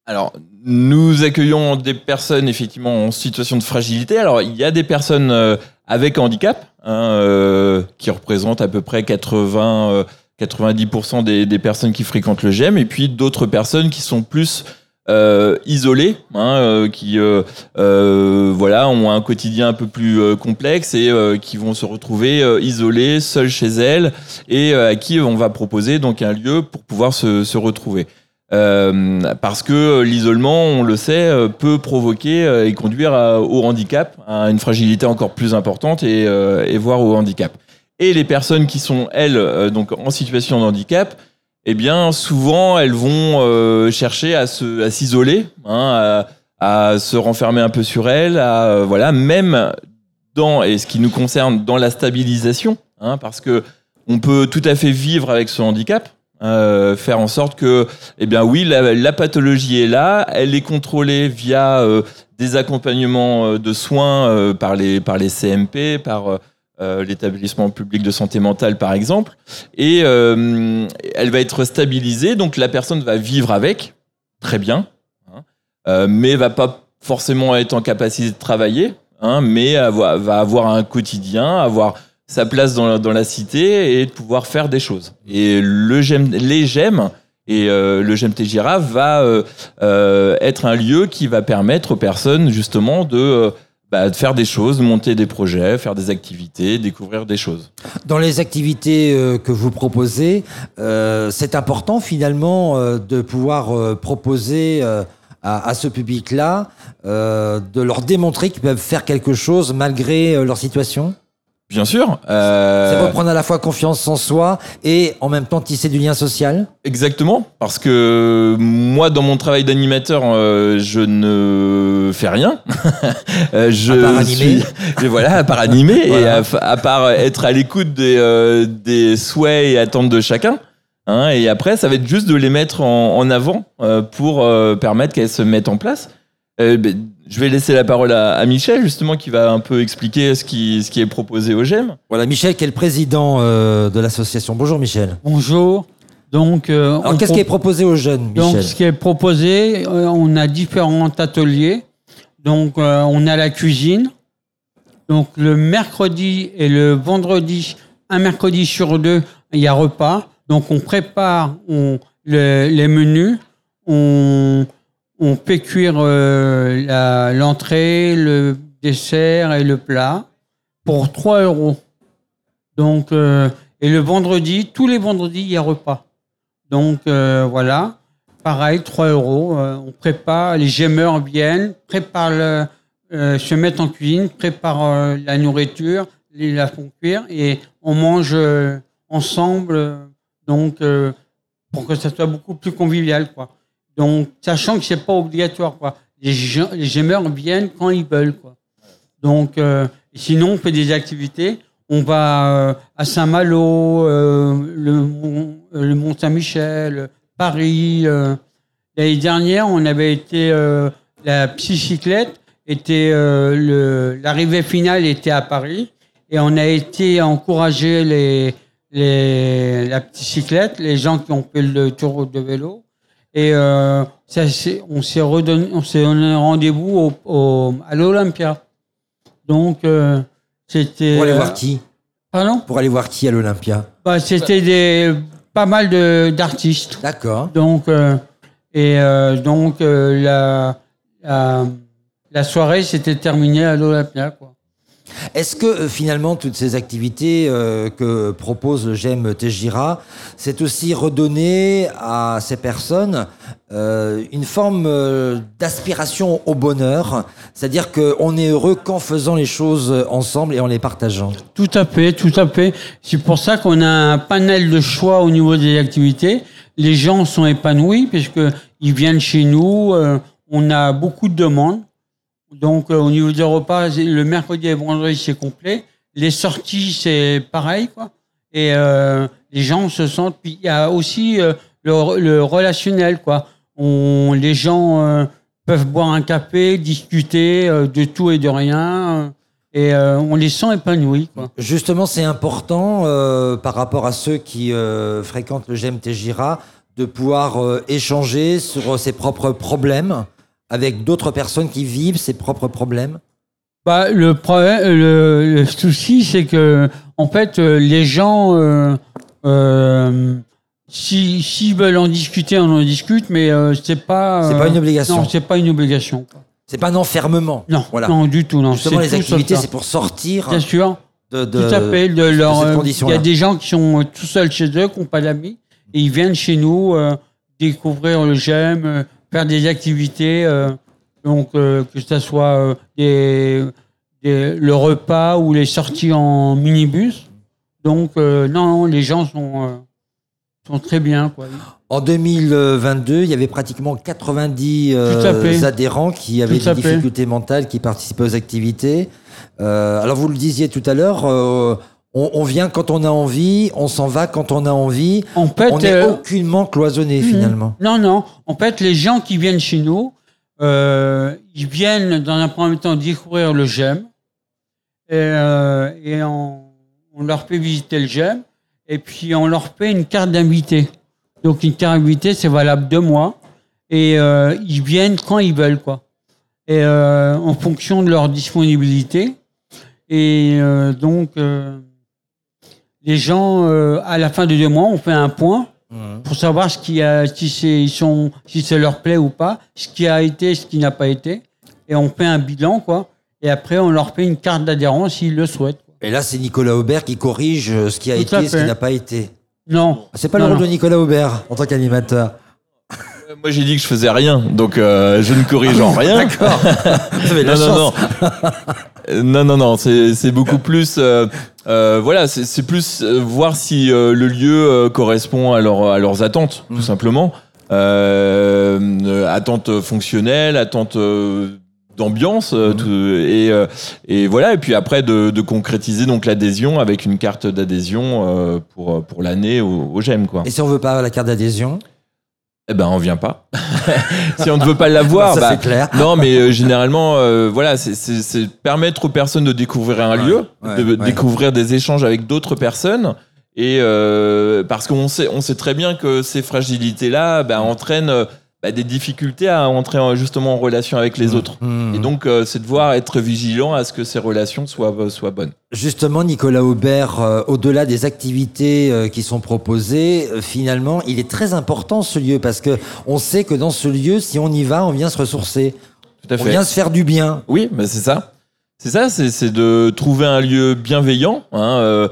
Alors, nous accueillons des personnes effectivement en situation de fragilité. Alors, il y a des personnes avec handicap hein, qui représentent à peu près 80, euh, 90% des, des personnes qui fréquentent le GEM, et puis d'autres personnes qui sont plus euh, isolées, hein, euh, qui euh, euh, voilà ont un quotidien un peu plus euh, complexe et euh, qui vont se retrouver isolées, seules chez elles, et à qui on va proposer donc un lieu pour pouvoir se, se retrouver. Parce que l'isolement, on le sait, peut provoquer et conduire au handicap, à une fragilité encore plus importante et, et voire au handicap. Et les personnes qui sont, elles, donc en situation de handicap, eh bien, souvent, elles vont euh, chercher à se, à s'isoler, hein, à, se renfermer un peu sur elles, à, euh, voilà, même dans, et ce qui nous concerne, dans la stabilisation, hein, parce que on peut tout à fait vivre avec ce handicap, euh, faire en sorte que, eh bien oui, la, la pathologie est là, elle est contrôlée via des accompagnements de soins par, les, par les CMP, par euh, l'établissement public de santé mentale par exemple, et euh, elle va être stabilisée, donc la personne va vivre avec, très bien, hein, euh, mais va pas forcément être en capacité de travailler, hein, mais va avoir un quotidien, avoir sa place dans la, cité et pouvoir faire des choses. Et le les GEM et le GEM Tégira va être un lieu qui va permettre aux personnes justement de, bah, de faire des choses, monter des projets, faire des activités, découvrir des choses. Dans les activités euh, que vous proposez, euh, c'est important finalement euh, de pouvoir euh, proposer euh, à, à ce public-là de leur démontrer qu'ils peuvent faire quelque chose malgré leur situation? Bien sûr. euh, C'est reprendre à la fois confiance en soi et en même temps tisser du lien social. Exactement, parce que moi, dans mon travail d'animateur, euh, je ne fais rien. Euh, je À part animer. voilà, à part animer et à, à part être à l'écoute des, euh, des souhaits et attentes de chacun. Hein, et après, ça va être juste de les mettre en, en avant euh, pour euh, permettre qu'elles se mettent en place. Euh, ben, je vais laisser la parole à, à Michel, justement, qui va un peu expliquer ce qui, ce qui est proposé au GEM. Voilà, Michel qui est le président euh, de l'association. Bonjour Michel. Bonjour. Donc, euh, Alors qu'est-ce pro- qui est proposé aux jeunes, donc, Michel ce qui est proposé, euh, on a différents ateliers. Donc, euh, on a la cuisine. Donc, le mercredi et le vendredi, un mercredi sur deux, il y a repas. Donc, on prépare on, le- les menus. On, on fait cuire euh, l'entrée, le dessert et le plat pour 3 euros. Donc, euh, et le vendredi, tous les vendredis, il y a repas. Donc euh, voilà, pareil, 3 euros. euh, on prépare, les gémeurs viennent, préparent se mettent en cuisine, préparent la nourriture, la font cuire et on mange ensemble. donc pour que ça soit beaucoup plus convivial, quoi. Donc sachant que c'est pas obligatoire, quoi. Les, gémeurs viennent quand ils veulent, quoi. Donc euh, sinon on fait des activités. On va euh, à Saint-Malo, euh, le, Mont- le Mont-Saint-Michel, Paris. euh. L'année dernière, on avait été euh, la psycyclette était euh, le- l'arrivée finale était à Paris et on a été encourager les, les la psycyclette, les gens qui ont fait le tour de vélo et euh, ça, on s'est redonné, on s'est donné rendez-vous au, au- à l'Olympia. Donc euh, c'était Pour aller euh, voir qui? Pardon? Pour aller voir qui à l'Olympia? Bah, C'était des, pas mal de- d'artistes. D'accord. Donc, euh, et donc la, la, la soirée s'était terminée à l'Olympia. Quoi. Est-ce que euh, finalement toutes ces activités euh, que propose le GEM Tégira, c'est aussi redonner à ces personnes euh, une forme d'aspiration au bonheur, c'est-à-dire qu'on est heureux qu'en faisant les choses ensemble et en les partageant? Tout à fait, tout à fait. C'est pour ça qu'on a un panel de choix au niveau des activités. Les gens sont épanouis puisque ils viennent chez nous. on a beaucoup de demandes. Donc euh, au niveau des repas, le mercredi et vendredi c'est complet. Les sorties c'est pareil quoi. Et euh, les gens se sentent. Puis il y a aussi euh, le, relationnel quoi. On, les gens peuvent boire un café, discuter de tout et de rien. et on les sent épanouis. Quoi. Justement, c'est important par rapport à ceux qui fréquentent le GEM Tégira de pouvoir échanger sur ses propres problèmes avec d'autres personnes qui vivent ses propres problèmes? Bah, le, problème, le, le souci, c'est que en fait, euh, les gens, euh, euh, si- s'ils veulent en discuter, on en discute, mais euh, c'est pas. C'est pas une obligation. Non, c'est pas une obligation. C'est pas un enfermement. Non, Voilà. non, du tout. Non, Justement, les tout activités, c'est pour sortir Bien sûr. de, de- Tout à fait. De leur, il y a des gens qui sont tout seuls chez eux, qui n'ont pas d'amis, et ils viennent chez nous découvrir le GEM, faire des activités, euh, donc euh, que ce soit euh, des, des- le repas ou les sorties en minibus. Donc non, les gens sont, sont très bien. Quoi. En 2022, il y avait pratiquement 90 euh, Tout à fait. adhérents qui avaient des difficultés mentales, qui participaient aux activités. Euh, alors vous le disiez tout à l'heure, euh, on, on vient quand on a envie, on s'en va quand on a envie. On n'est euh, aucunement cloisonné Mhm. finalement. Non, non. En fait, les gens qui viennent chez nous, euh, ils viennent dans un premier temps découvrir le GEM et, euh, et on, on leur fait visiter le GEM et puis on leur fait une carte d'invité. Donc une carte d'invité, c'est valable deux mois et ils viennent quand ils veulent, quoi. Et euh, en fonction de leur disponibilité. Et donc, les gens, euh, à la fin de deux mois, on fait un point pour savoir ce qui a, si c'est, ils sont, si ça leur plaît ou pas, ce qui a été, ce qui n'a pas été, et on fait un bilan quoi. Et après, on leur fait une carte d'adhérence s'ils le souhaitent. Et là, c'est Nicolas Aubert qui corrige euh, ce qui a Tout été ce qui n'a pas été. Non, C'est pas Non, le rôle non. de Nicolas Aubert en tant qu'animateur. Euh, Moi, j'ai dit que je faisais rien, donc euh, je ne corrige en rien. D'accord. Non, non, non. Non, non, non, c'est beaucoup plus. euh, euh, voilà, c'est plus euh, voir si euh, le lieu euh, correspond à, leur, à leurs attentes, tout simplement. Euh, euh, attentes fonctionnelles, attentes euh, d'ambiance, tout- et, euh, et voilà. Et puis après, de, de concrétiser donc l'adhésion avec une carte d'adhésion euh, pour, pour l'année au, au GEM, quoi. Et si on veut pas la carte d'adhésion Eh ben, on vient pas. si on ne veut pas l'avoir, Ça, bah, c'est clair. non, mais euh, généralement, euh, voilà, c'est- permettre aux personnes de découvrir un lieu, ouais, de ouais. découvrir des échanges avec d'autres personnes. Et euh, parce qu'on sait, on sait très bien que ces fragilités-là bah, entraînent euh, bah, des difficultés à entrer en- justement en relation avec les autres. Mhm. Et donc, euh, c'est de voir être vigilant à ce que ces relations soient, euh, soient bonnes. Justement, Nicolas Aubert, euh, au-delà des activités euh, qui sont proposées, finalement, il est très important ce lieu parce que on sait que dans ce lieu, si on y va, on vient se ressourcer, Tout à on fait. vient se faire du bien. Oui, bah c'est ça. C'est ça, c'est c'est de trouver un lieu bienveillant. Hein,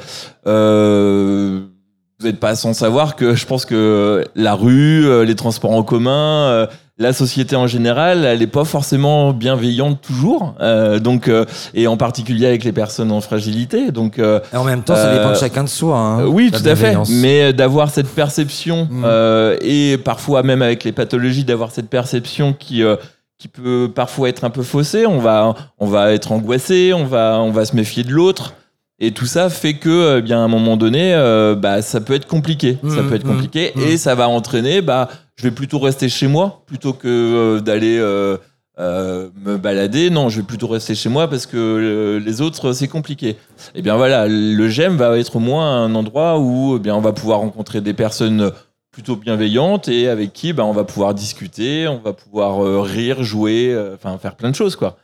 vous n'êtes pas sans savoir que je pense que la rue, euh, les transports en commun, euh, la société en général, elle n'est pas forcément bienveillante toujours. Euh, donc, euh, et en particulier avec les personnes en fragilité. Donc, euh, Et en même temps, ça dépend de Euh, chacun de soi. hein, euh, oui, tout à fait. Mais d'avoir cette perception, Mm. euh, et parfois même avec les pathologies, d'avoir cette perception qui, euh, qui peut parfois être un peu faussée. On va, on va être angoissé, on va, on va se méfier de l'autre. Et tout ça fait que, euh, bien, à un moment donné, euh, bah, ça peut être compliqué. ça Mm, peut être mm, compliqué. mm. Et ça va entraîner, bah, je vais plutôt rester chez moi plutôt que euh, d'aller euh, me balader. Non, je vais plutôt rester chez moi parce que les autres, c'est compliqué. Et bien voilà, le GEM va être au moins un endroit où eh bien, on va pouvoir rencontrer des personnes plutôt bienveillantes et avec qui ben, on va pouvoir discuter, on va pouvoir rire, jouer, enfin faire plein de choses quoi.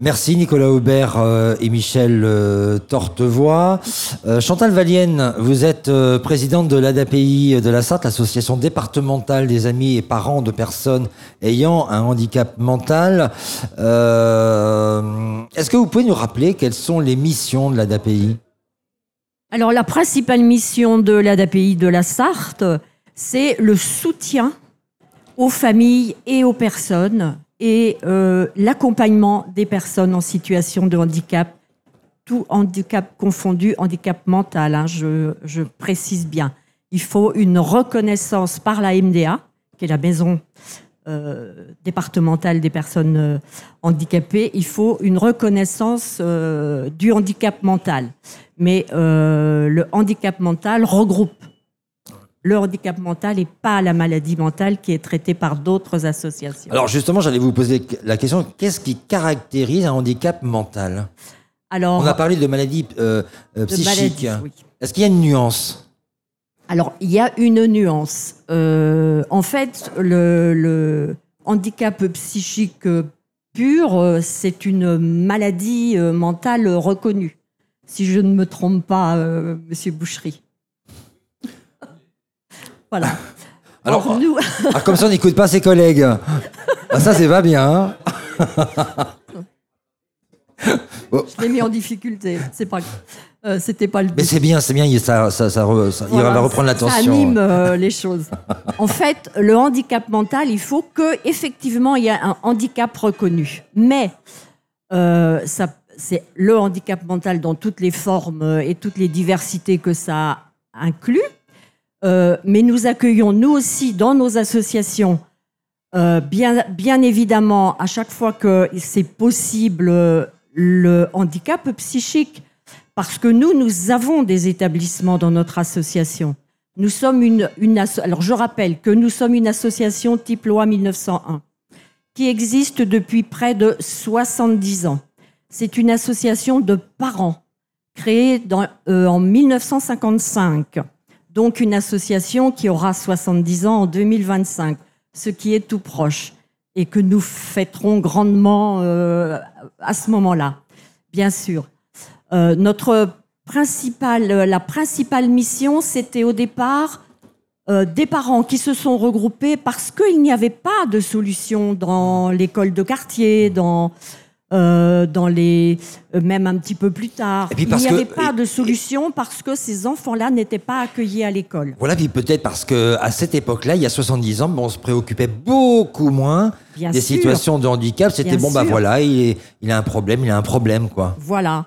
Merci Nicolas Aubert euh, et Michel euh, Tortevoix. Euh, Chantal Valienne, vous êtes présidente de l'ADAPI de la Sarthe, l'association départementale des amis et parents de personnes ayant un handicap mental. Est-ce que vous pouvez nous rappeler quelles sont les missions de l'ADAPI Alors, la principale mission de l'ADAPI de la Sarthe, c'est le soutien aux familles et aux personnes et euh, l'accompagnement des personnes en situation de handicap, tout handicap confondu, handicap mental, hein, je, précise bien. Il faut une reconnaissance par la MDA, qui est la maison euh, départementale des personnes euh, handicapées. Il faut une reconnaissance du handicap mental mais le handicap mental regroupe le handicap mental et pas la maladie mentale qui est traitée par d'autres associations. Alors justement, j'allais vous poser la question, qu'est-ce qui caractérise un handicap mental? Alors, On a parlé de maladie euh, euh, psychique. oui. Est-ce qu'il y a une nuance? Alors, il y a une nuance. Euh, en fait, le, le handicap psychique pur, c'est une maladie euh, mentale reconnue. Si je ne me trompe pas, Monsieur Boucherie. Voilà. Alors, Or, nous, Ah, comme ça, on n'écoute pas ses collègues. Ah, ça, c'est pas bien. hein je l'ai mis en difficulté. C'est pas, euh, c'était pas le Mais but. c'est bien, c'est bien, il, ça, ça, ça re- ça- il va reprendre Ça l'attention. anime euh, les choses. En fait, le handicap mental, il faut que effectivement il y ait un handicap reconnu. Mais euh, ça, c'est le handicap mental dans toutes les formes et toutes les diversités que ça inclut. Euh, mais nous accueillons nous aussi dans nos associations, euh, bien, évidemment, à chaque fois que c'est possible, le handicap psychique. Parce que nous, nous avons des établissements dans notre association. Nous sommes une, une alors je rappelle que nous sommes une association type loi 1901 qui existe depuis près de 70 ans. C'est une association de parents créée euh, en 1955. Donc une association qui aura 70 ans en 2025, ce qui est tout proche et que nous fêterons grandement euh, à ce moment-là, bien sûr. Euh, notre principale, euh, la principale mission, c'était au départ des parents qui se sont regroupés parce qu'il n'y avait pas de solution dans l'école de quartier, dans, euh, dans les, euh, même un petit peu plus tard. Il n'y que- avait pas de solution parce que ces enfants-là n'étaient pas accueillis à l'école. Voilà, puis peut-être parce que à cette époque-là, il y a 70 ans, bon, on se préoccupait beaucoup moins Bien des sûr. situations de handicap. C'était bon, bah sûr. voilà, il, est- il a un problème, il a un problème, quoi. Voilà.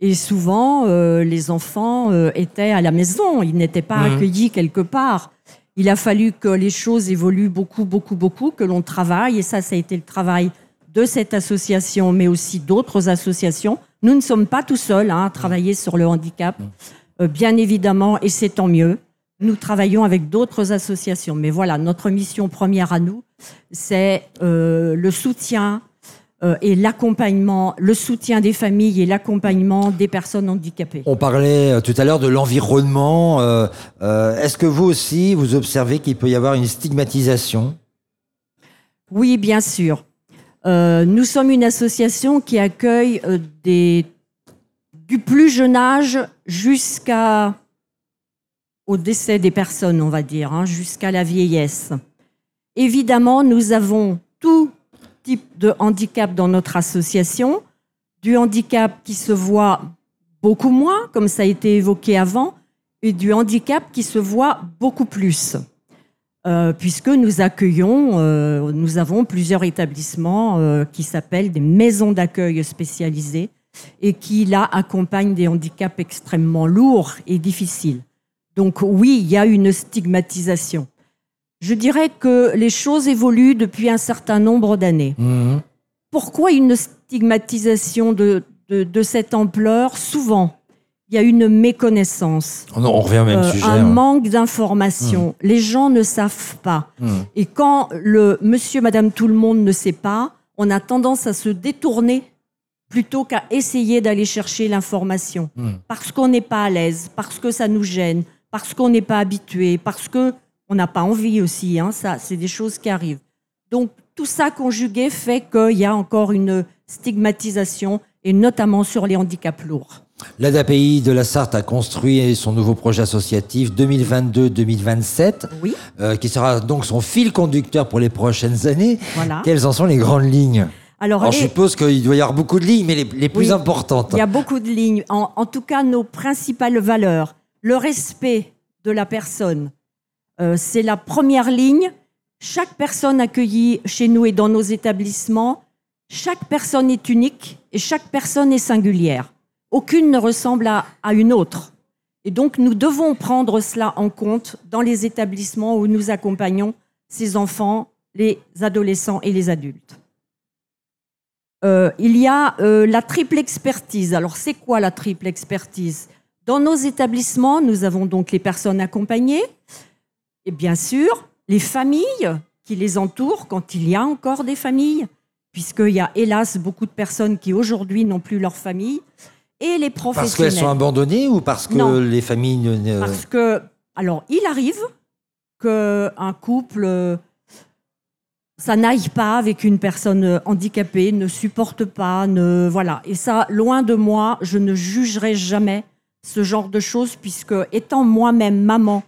Et souvent, euh, les enfants euh, étaient à la maison, ils n'étaient pas Mhm. accueillis quelque part. Il a fallu que les choses évoluent beaucoup, beaucoup, beaucoup, que l'on travaille, et ça, ça a été le travail de cette association, mais aussi d'autres associations. Nous ne sommes pas tout seuls hein, à travailler sur le handicap, Euh, bien évidemment, et c'est tant mieux. Nous travaillons avec d'autres associations, mais voilà, notre mission première à nous, c'est euh, le soutien euh, et l'accompagnement, le soutien des familles et l'accompagnement des personnes handicapées. On parlait tout à l'heure de l'environnement. Est-ce que vous aussi, vous observez qu'il peut y avoir une stigmatisation? Oui, bien sûr. Euh, nous sommes une association qui accueille euh, du plus jeune âge jusqu'à au décès des personnes, on va dire, hein, jusqu'à la vieillesse. Évidemment, nous avons tout type de handicap dans notre association, du handicap qui se voit beaucoup moins, comme ça a été évoqué avant, et du handicap qui se voit beaucoup plus. Euh, puisque nous accueillons, euh, nous avons plusieurs établissements euh, qui s'appellent des maisons d'accueil spécialisées et qui, là, accompagnent des handicaps extrêmement lourds et difficiles. Donc oui, il y a une stigmatisation. Je dirais que les choses évoluent depuis un certain nombre d'années. Mhm. Pourquoi une stigmatisation de, de, de cette ampleur? Souvent, il y a une méconnaissance. on, on revient au même Euh, sujet. un hein. manque d'information. Les gens ne savent pas. Mhm. Et quand le monsieur, madame, tout le monde ne sait pas, on a tendance à se détourner plutôt qu'à essayer d'aller chercher l'information. Mhm. Parce qu'on n'est pas à l'aise, parce que ça nous gêne, parce qu'on n'est pas habitué, parce que on n'a pas envie aussi. Hein, ça, c'est des choses qui arrivent. Donc tout ça conjugué fait qu'il y a encore une stigmatisation, et notamment sur les handicaps lourds. L'ADAPI de la Sarthe a construit son nouveau projet associatif 2022-2027, Oui, euh, qui sera donc son fil conducteur pour les prochaines années. voilà. Quelles en sont les grandes lignes? Alors, Alors, je suppose qu'il doit y avoir beaucoup de lignes, mais les, les plus Oui. importantes. Il y a beaucoup de lignes. En, en tout cas, nos principales valeurs, le respect de la personne, euh, c'est la première ligne. Chaque personne accueillie chez nous et dans nos établissements, chaque personne est unique et chaque personne est singulière. Aucune ne ressemble à, une autre. Et donc, nous devons prendre cela en compte dans les établissements où nous accompagnons ces enfants, les adolescents et les adultes. Euh, il y a euh, la triple expertise. Alors, c'est quoi la triple expertise? Dans nos établissements, nous avons donc les personnes accompagnées, Et bien sûr, les familles qui les entourent, quand il y a encore des familles, puisqu'il y a hélas beaucoup de personnes qui aujourd'hui n'ont plus leur famille, et les Parce professionnels. qu'elles sont abandonnées ou parce que Non. les familles ne- Parce que, alors, il arrive qu'un couple, euh, ça n'aille pas avec une personne euh, handicapée, ne supporte pas, ne voilà. Et ça, loin de moi, je ne jugerai jamais ce genre de choses, puisque étant moi-même maman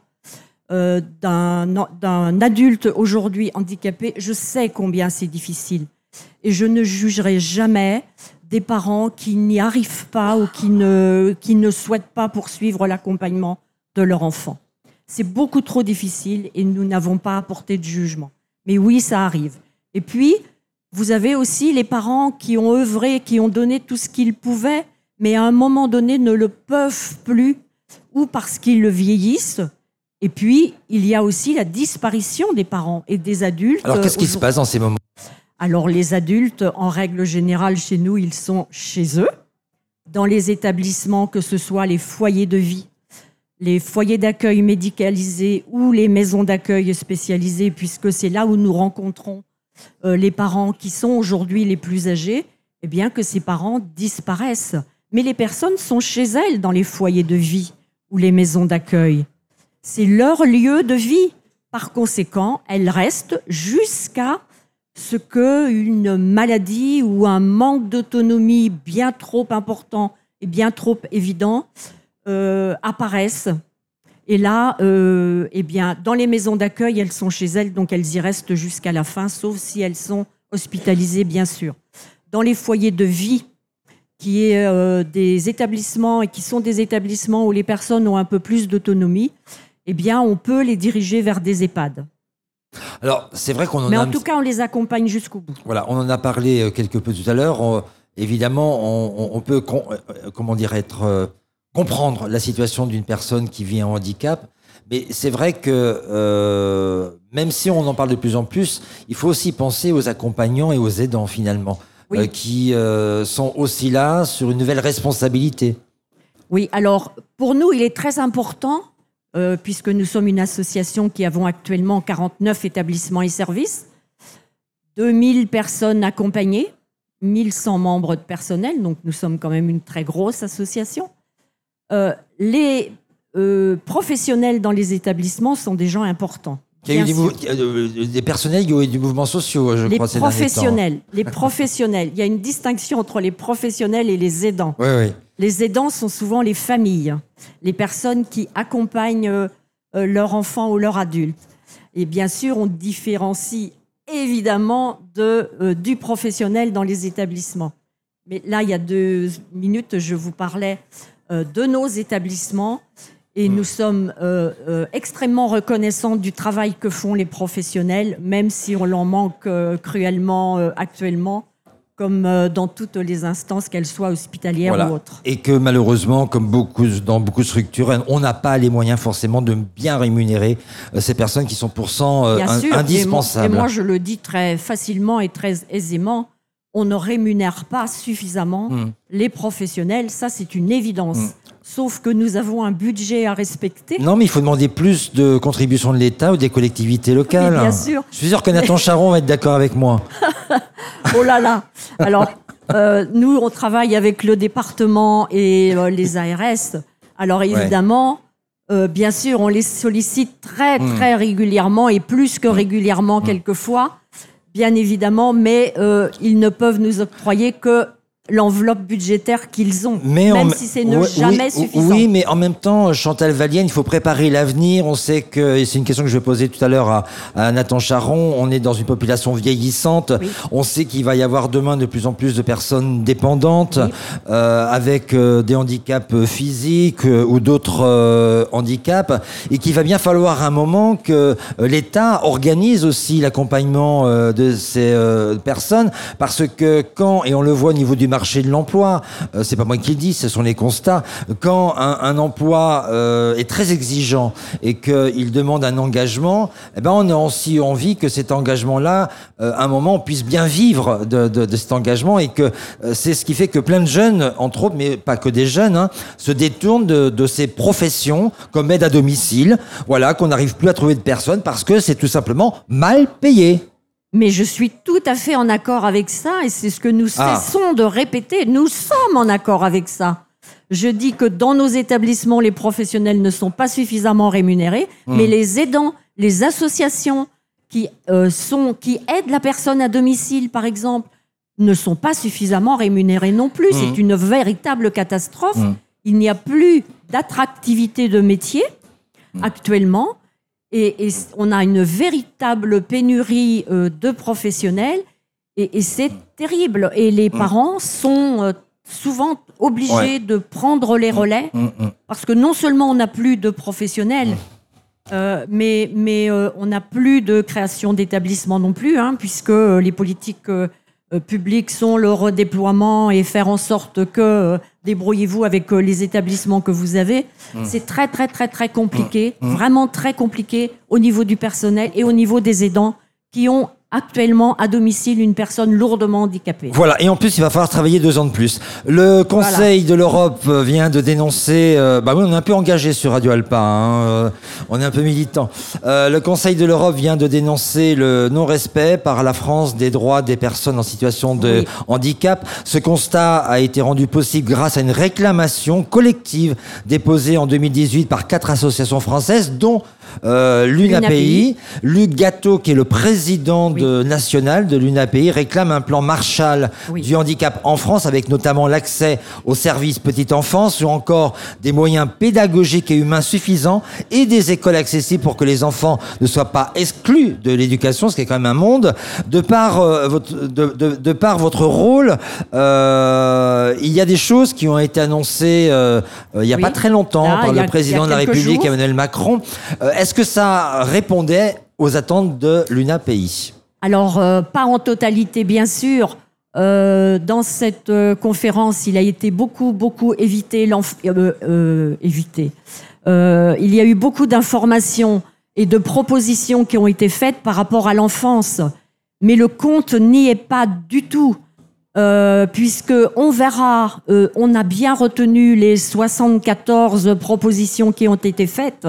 euh, d'un d'un adulte aujourd'hui handicapé, je sais combien c'est difficile. Et je ne jugerai jamais des parents qui n'y arrivent pas ou qui ne, qui ne souhaitent pas poursuivre l'accompagnement de leur enfant. C'est beaucoup trop difficile et nous n'avons pas apporté de jugement. Mais oui, ça arrive. Et puis, vous avez aussi les parents qui ont œuvré, qui ont donné tout ce qu'ils pouvaient, mais à un moment donné ne le peuvent plus, ou parce qu'ils le vieillissent. Et puis, il y a aussi la disparition des parents et des adultes. Alors qu'est-ce qui se passe dans ces moments Alors les adultes, en règle générale, chez nous, ils sont chez eux, dans les établissements, que ce soit les foyers de vie, les foyers d'accueil médicalisés ou les maisons d'accueil spécialisées, puisque c'est là où nous rencontrons euh, les parents qui sont aujourd'hui les plus âgés, eh bien que ces parents disparaissent. Mais les personnes sont chez elles dans les foyers de vie ou les maisons d'accueil. C'est leur lieu de vie. Par conséquent, elles restent jusqu'à ce qu'une maladie ou un manque d'autonomie bien trop important et bien trop évident euh, apparaissent. Et là, euh, eh bien, dans les maisons d'accueil, elles sont chez elles, donc elles y restent jusqu'à la fin, sauf si elles sont hospitalisées, bien sûr. Dans les foyers de vie, qui est euh, des établissements et qui sont des établissements où les personnes ont un peu plus d'autonomie, eh bien, on peut les diriger vers des EHPAD. Alors c'est vrai qu'on en Mais a en tout cas, on les accompagne jusqu'au bout. Voilà, on en a parlé euh, quelque peu tout à l'heure. On- évidemment, on, peut, con- euh, comment dire, être, euh, comprendre la situation d'une personne qui vit un handicap. Mais c'est vrai que euh, même si on en parle de plus en plus, il faut aussi penser aux accompagnants et aux aidants finalement, Oui. euh, qui euh, sont aussi là sur une nouvelle responsabilité. Oui, alors pour nous, il est très important, euh, puisque nous sommes une association qui avons actuellement 49 établissements et services, 2000 personnes accompagnées, 1100 membres de personnel, donc nous sommes quand même une très grosse association. Euh, les euh, professionnels dans les établissements sont des gens importants. Il y a eu des, des personnels qui ont eu du mouvement social, je les crois, ces temps. les professionnels. Il y a une distinction entre les professionnels et les aidants. Oui, oui. Les aidants sont souvent les familles, les personnes qui accompagnent euh, euh, leur enfant ou leur adulte. Et bien sûr, on différencie évidemment de, euh, du professionnel dans les établissements. Mais là, il y a deux minutes, je vous parlais euh, de nos établissements et nous sommes euh, extrêmement reconnaissants du travail que font les professionnels, même si on l'en manque cruellement actuellement, comme euh, dans toutes les instances, qu'elles soient hospitalières Voilà. ou autres. Et que malheureusement, comme beaucoup, dans beaucoup de structures, on n'a pas les moyens forcément de bien rémunérer euh, ces personnes qui sont pourtant euh, Bien in- sûr, et moi- indispensables. Et moi, je le dis très facilement et très aisément, on ne rémunère pas suffisamment Mm. les professionnels, ça c'est une évidence. Mm. Sauf que nous avons un budget à respecter. Non, mais il faut demander plus de contributions de l'État ou des collectivités locales. Bien sûr. Je suis sûr que Nathan Charon va être d'accord avec moi. Oh là là Alors, euh, nous, on travaille avec le département et euh, les ARS. Alors, évidemment, euh, bien sûr, on les sollicite très, Mm. très régulièrement et plus que régulièrement, quelquefois, bien évidemment, mais ils ne peuvent nous octroyer que l'enveloppe budgétaire qu'ils ont, Mais même en- si c'est ne jamais oui, suffisant. Oui, mais en même temps, Chantal Valienne, il faut préparer l'avenir. On sait que, et c'est une question que je vais poser tout à l'heure à, à Nathan Charon, on est dans une population vieillissante. Oui. On sait qu'il va y avoir demain de plus en plus de personnes dépendantes, euh, avec euh, des handicaps euh, physiques euh, ou d'autres handicaps, et qu'il va bien falloir un moment que l'État organise aussi l'accompagnement de ces personnes, parce que quand, et on le voit au niveau du marché marché de l'emploi. Euh, c'est pas moi qui le dis, ce sont les constats. Quand un, un emploi euh, est très exigeant et qu'il demande un engagement, eh ben on a aussi envie que cet engagement-là, euh, à un moment, on puisse bien vivre de, de, de cet engagement et que euh, c'est ce qui fait que plein de jeunes, entre autres, mais pas que des jeunes, hein, se détournent de, de ces professions comme aide à domicile. Voilà, qu'on n'arrive plus à trouver de personnes parce que c'est tout simplement mal payé. Mais je suis tout à fait en accord avec ça et c'est ce que nous Ah. cessons de répéter. Nous sommes en accord avec ça. Je dis que dans nos établissements, les professionnels ne sont pas suffisamment rémunérés, Mmh. mais les aidants, les associations qui, euh, sont, qui aident la personne à domicile, par exemple, ne sont pas suffisamment rémunérés non plus. C'est une véritable catastrophe. Mmh. Il n'y a plus d'attractivité de métier actuellement. Et, et on a une véritable pénurie euh, de professionnels. Et, et c'est terrible. Et les parents sont euh, souvent obligés. Ouais. de prendre les relais. Hum, hum. Parce que non seulement on n'a plus de professionnels, euh, mais, mais on n'a plus de création d'établissements non plus, hein, puisque les politiques euh, publiques sont le redéploiement et faire en sorte que euh, débrouillez-vous avec euh, les établissements que vous avez. C'est très très très très compliqué, vraiment très compliqué au niveau du personnel et au niveau des aidants qui ont actuellement à domicile une personne lourdement handicapée. Voilà, et en plus, il va falloir travailler deux ans de plus. Le Conseil de l'Europe euh, vient de dénoncer. euh, bah oui, on est un peu engagé sur Radio Alpa. hein, euh, on est un peu militant. Euh, le Conseil de l'Europe vient de dénoncer le non-respect par la France des droits des personnes en situation de Oui. handicap. Ce constat a été rendu possible grâce à une réclamation collective déposée en 2018 par quatre associations françaises, dont euh, l'UNAPI. Luc Gatto, qui est le président de, national de l'UNAPI, réclame un plan Marshall Oui. du handicap en France, avec notamment l'accès aux services petite enfance ou encore des moyens pédagogiques et humains suffisants et des écoles accessibles pour que les enfants ne soient pas exclus de l'éducation, ce qui est quand même un monde. De par, euh, votre, de, de- de par votre rôle, euh, il y a des choses qui ont été annoncées euh, euh, il n'y a Oui. pas très longtemps Là, par a- le président de la République, jours. Emmanuel Macron. Est-ce que ça répondait aux attentes de l'UNAPI Alors, euh, pas en totalité, bien sûr. Euh, dans cette euh, conférence, il a été beaucoup, beaucoup évité. évité. Il y a eu beaucoup d'informations et de propositions qui ont été faites par rapport à l'enfance, mais le compte n'y est pas du tout. Euh, puisque on verra, on a bien retenu les 74 propositions qui ont été faites.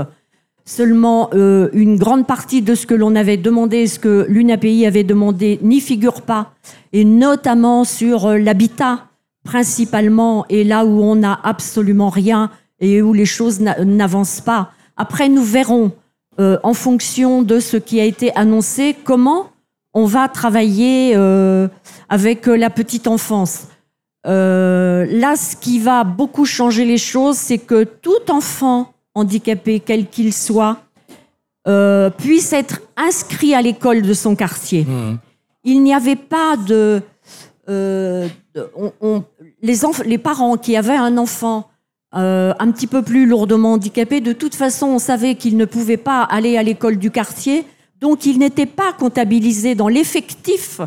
Seulement, euh, une grande partie de ce que l'on avait demandé, ce que l'UNAPI avait demandé, n'y figure pas, et notamment sur euh, l'habitat, principalement, et là où on n'a absolument rien et où les choses n'a- n'avancent pas. Après, nous verrons, euh, en fonction de ce qui a été annoncé, comment on va travailler avec la petite enfance. Là, ce qui va beaucoup changer les choses, c'est que tout enfant handicapé, quel qu'il soit, euh, puisse être inscrit à l'école de son quartier. Il n'y avait pas de... euh, de- on- on- les, parents qui avaient un enfant euh, un petit peu plus lourdement handicapé, de toute façon, on savait qu'il ne pouvait pas aller à l'école du quartier, donc il n'était pas comptabilisé dans l'effectif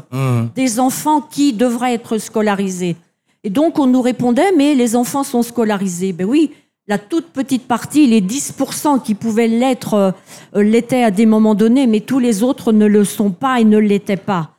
des enfants qui devraient être scolarisés. Et donc, on nous répondait, mais les enfants sont scolarisés. Ben oui, la toute petite partie, les 10% qui pouvaient l'être, euh, euh, l'étaient à des moments donnés, mais tous les autres ne le sont pas et ne l'étaient pas.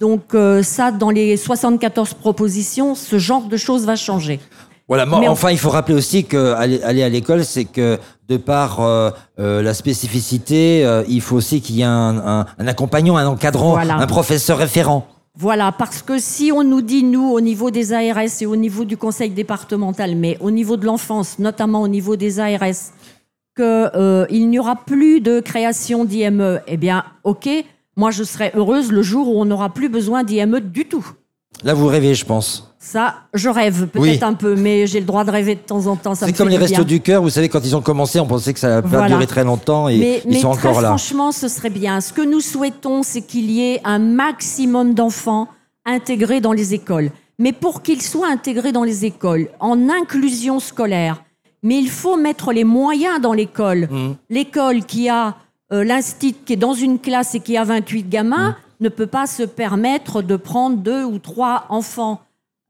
Donc, euh, ça, dans les 74 propositions, ce genre de choses va changer. Voilà, mais on- enfin, il faut rappeler aussi que aller, aller à l'école, c'est que de par euh, euh, la spécificité, euh, il faut aussi qu'il y ait un, un- un accompagnant, un encadrant, Voilà. un professeur référent. Voilà, parce que si on nous dit, nous, au niveau des ARS et au niveau du conseil départemental, mais au niveau de l'enfance, notamment au niveau des ARS, qu'il n'y aura plus de création d'IME, eh bien, OK, moi je serai heureuse le jour où on n'aura plus besoin d'IME du tout. Là, vous rêvez, je pense. Ça, je rêve peut-être Oui. un peu, mais j'ai le droit de rêver de temps en temps. C'est me comme les restos du cœur, vous savez, quand ils ont commencé, on pensait que ça allait Voilà. durer très longtemps et mais, ils mais sont très encore là. franchement, ce serait bien. Ce que nous souhaitons, c'est qu'il y ait un maximum d'enfants intégrés dans les écoles. Mais pour qu'ils soient intégrés dans les écoles, en inclusion scolaire, mais il faut mettre les moyens dans l'école. Mmh. L'école qui a euh, l'instit qui est dans une classe et qui a 28 gamins Mmh. Ne peut pas se permettre de prendre deux ou trois enfants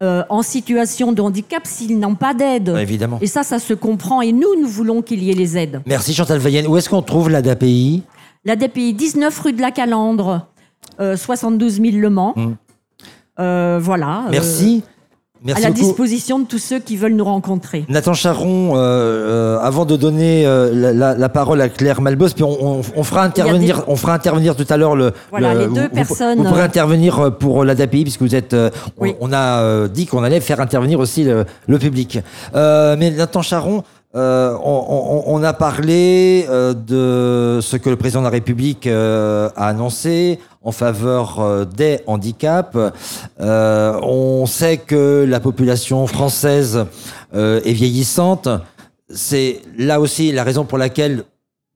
euh, en situation de handicap s'ils n'ont pas d'aide. Ouais, évidemment. Et ça, ça se comprend. Et nous, nous voulons qu'il y ait les aides. Merci Chantal Veillen. Où est-ce qu'on trouve l'ADAPI La DPI 19 rue de la Calandre, euh, 72 000 Le Mans. Mm. Euh, voilà. euh, Merci. à la beaucoup. disposition de tous ceux qui veulent nous rencontrer. Nathan Charon, euh, euh, avant de donner euh, la, la- la parole à Claire Malbos, puis on, on- on fera intervenir, on fera intervenir tout à l'heure le. Voilà, le- les deux vous- personnes, Vous pourrez intervenir pour l'ADAPI puisque vous êtes. on- a dit qu'on allait faire intervenir aussi le, le public. Mais Nathan Charon. Euh, on, a parlé euh, de ce que le président de la République euh, a annoncé en faveur euh, des handicaps. On sait que la population française est vieillissante. C'est là aussi la raison pour laquelle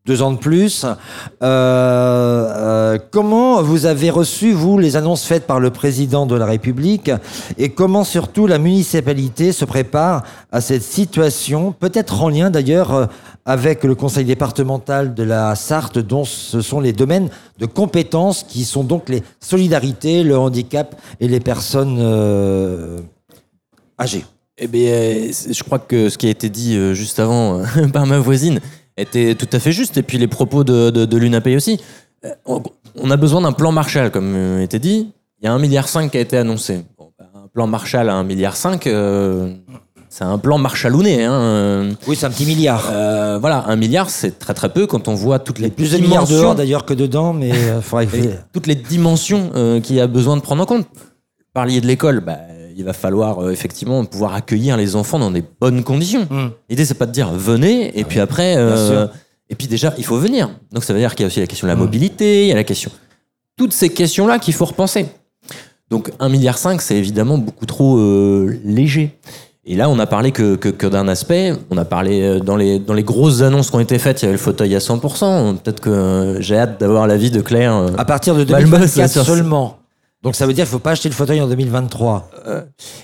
deux ans de plus. Euh, euh, comment vous avez reçu, vous, les annonces faites par le président de la République et comment surtout la municipalité se prépare à cette situation, peut-être en lien d'ailleurs euh, avec le conseil départemental de la Sarthe, dont ce sont les domaines de compétences qui sont donc les solidarités, le handicap et les personnes âgées. Eh bien, je crois que ce qui a été dit juste avant par ma voisine était tout à fait juste. Et puis les propos de, de, de l'UNAPEI aussi. Euh, On, a besoin d'un plan Marshall, comme euh, était dit. Il y a un milliard cinq qui a été annoncé. Bon, bah, un plan Marshall à un milliard cinq, euh, c'est un plan Marshallouné. Hein. euh, Oui, c'est un petit milliard. euh, voilà, un milliard, c'est très très peu quand on voit toutes les Plus de milliards dehors d'ailleurs que dedans, mais il faudrait que... toutes les dimensions euh, qu'il y a besoin de prendre en compte. Vous Parliez de l'école, bah, il va falloir euh, effectivement pouvoir accueillir les enfants dans des bonnes conditions. Mm. L'idée, c'est pas de dire venez, et puis après, euh, et puis déjà, il faut venir. Donc ça veut dire qu'il y a aussi la question de la Mm. mobilité, il y a la question. Toutes ces questions-là qu'il faut repenser. Donc 1,5 milliard, c'est évidemment beaucoup trop euh, léger. Et là, on n'a parlé que, que, que d'un aspect. On a parlé dans les, dans les grosses annonces qui ont été faites, il y avait le fauteuil à 100%. Peut-être que j'ai hâte d'avoir l'avis de Claire. À partir de Balbos, 2024 sur- seulement. Donc ça veut dire qu'il ne faut pas acheter le fauteuil en 2023.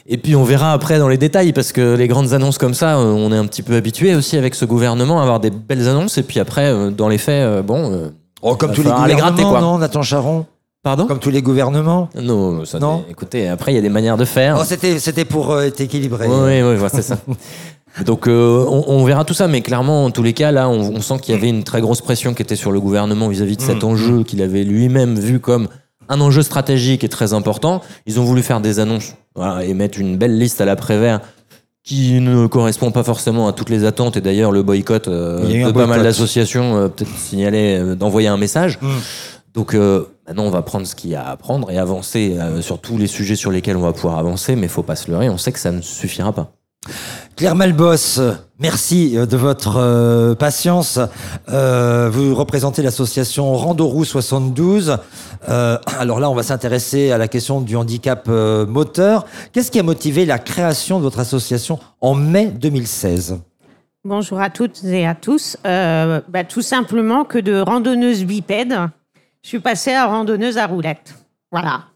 Et puis on verra après dans les détails, parce que les grandes annonces comme ça, euh, on est un petit peu habitué aussi avec ce gouvernement à avoir des belles annonces. Et puis après, euh, dans les faits, euh, bon. euh, Oh, comme tous les falloir les gouvernements, gratter, quoi. non, Nathan Charon? Pardon? Comme tous les gouvernements? Non, ça, Non. écoutez, après il y a des manières de faire. Oh, C'était pour euh, être équilibré. Oui, oui, oui, c'est ça. Donc euh, on, on verra tout ça, mais clairement, en tous les cas, là, on, on sent qu'il y avait une très grosse pression qui était sur le gouvernement vis-à-vis de cet Mm. enjeu qu'il avait lui-même vu comme un enjeu stratégique et très important. Ils ont voulu faire des annonces voilà, et mettre une belle liste à l'après-vert qui ne correspond pas forcément à toutes les attentes. Et d'ailleurs, le boycott euh, de pas mal d'associations euh, peut-être signalait euh, d'envoyer un message. Mm. Donc maintenant, on va prendre ce qu'il y a à prendre et avancer sur tous les sujets sur lesquels on va pouvoir avancer, mais il faut pas se leurrer, on sait que ça ne suffira pas. Claire Malbos, merci euh, de votre euh, patience. Euh, vous représentez l'association Randorou 72. Euh, alors là, on va s'intéresser à la question du handicap moteur. Qu'est-ce qui a motivé la création de votre association en mai 2016 Bonjour à toutes et à tous. Bah, tout simplement que de randonneuse bipède, je suis passée à randonneuse à roulette. Voilà.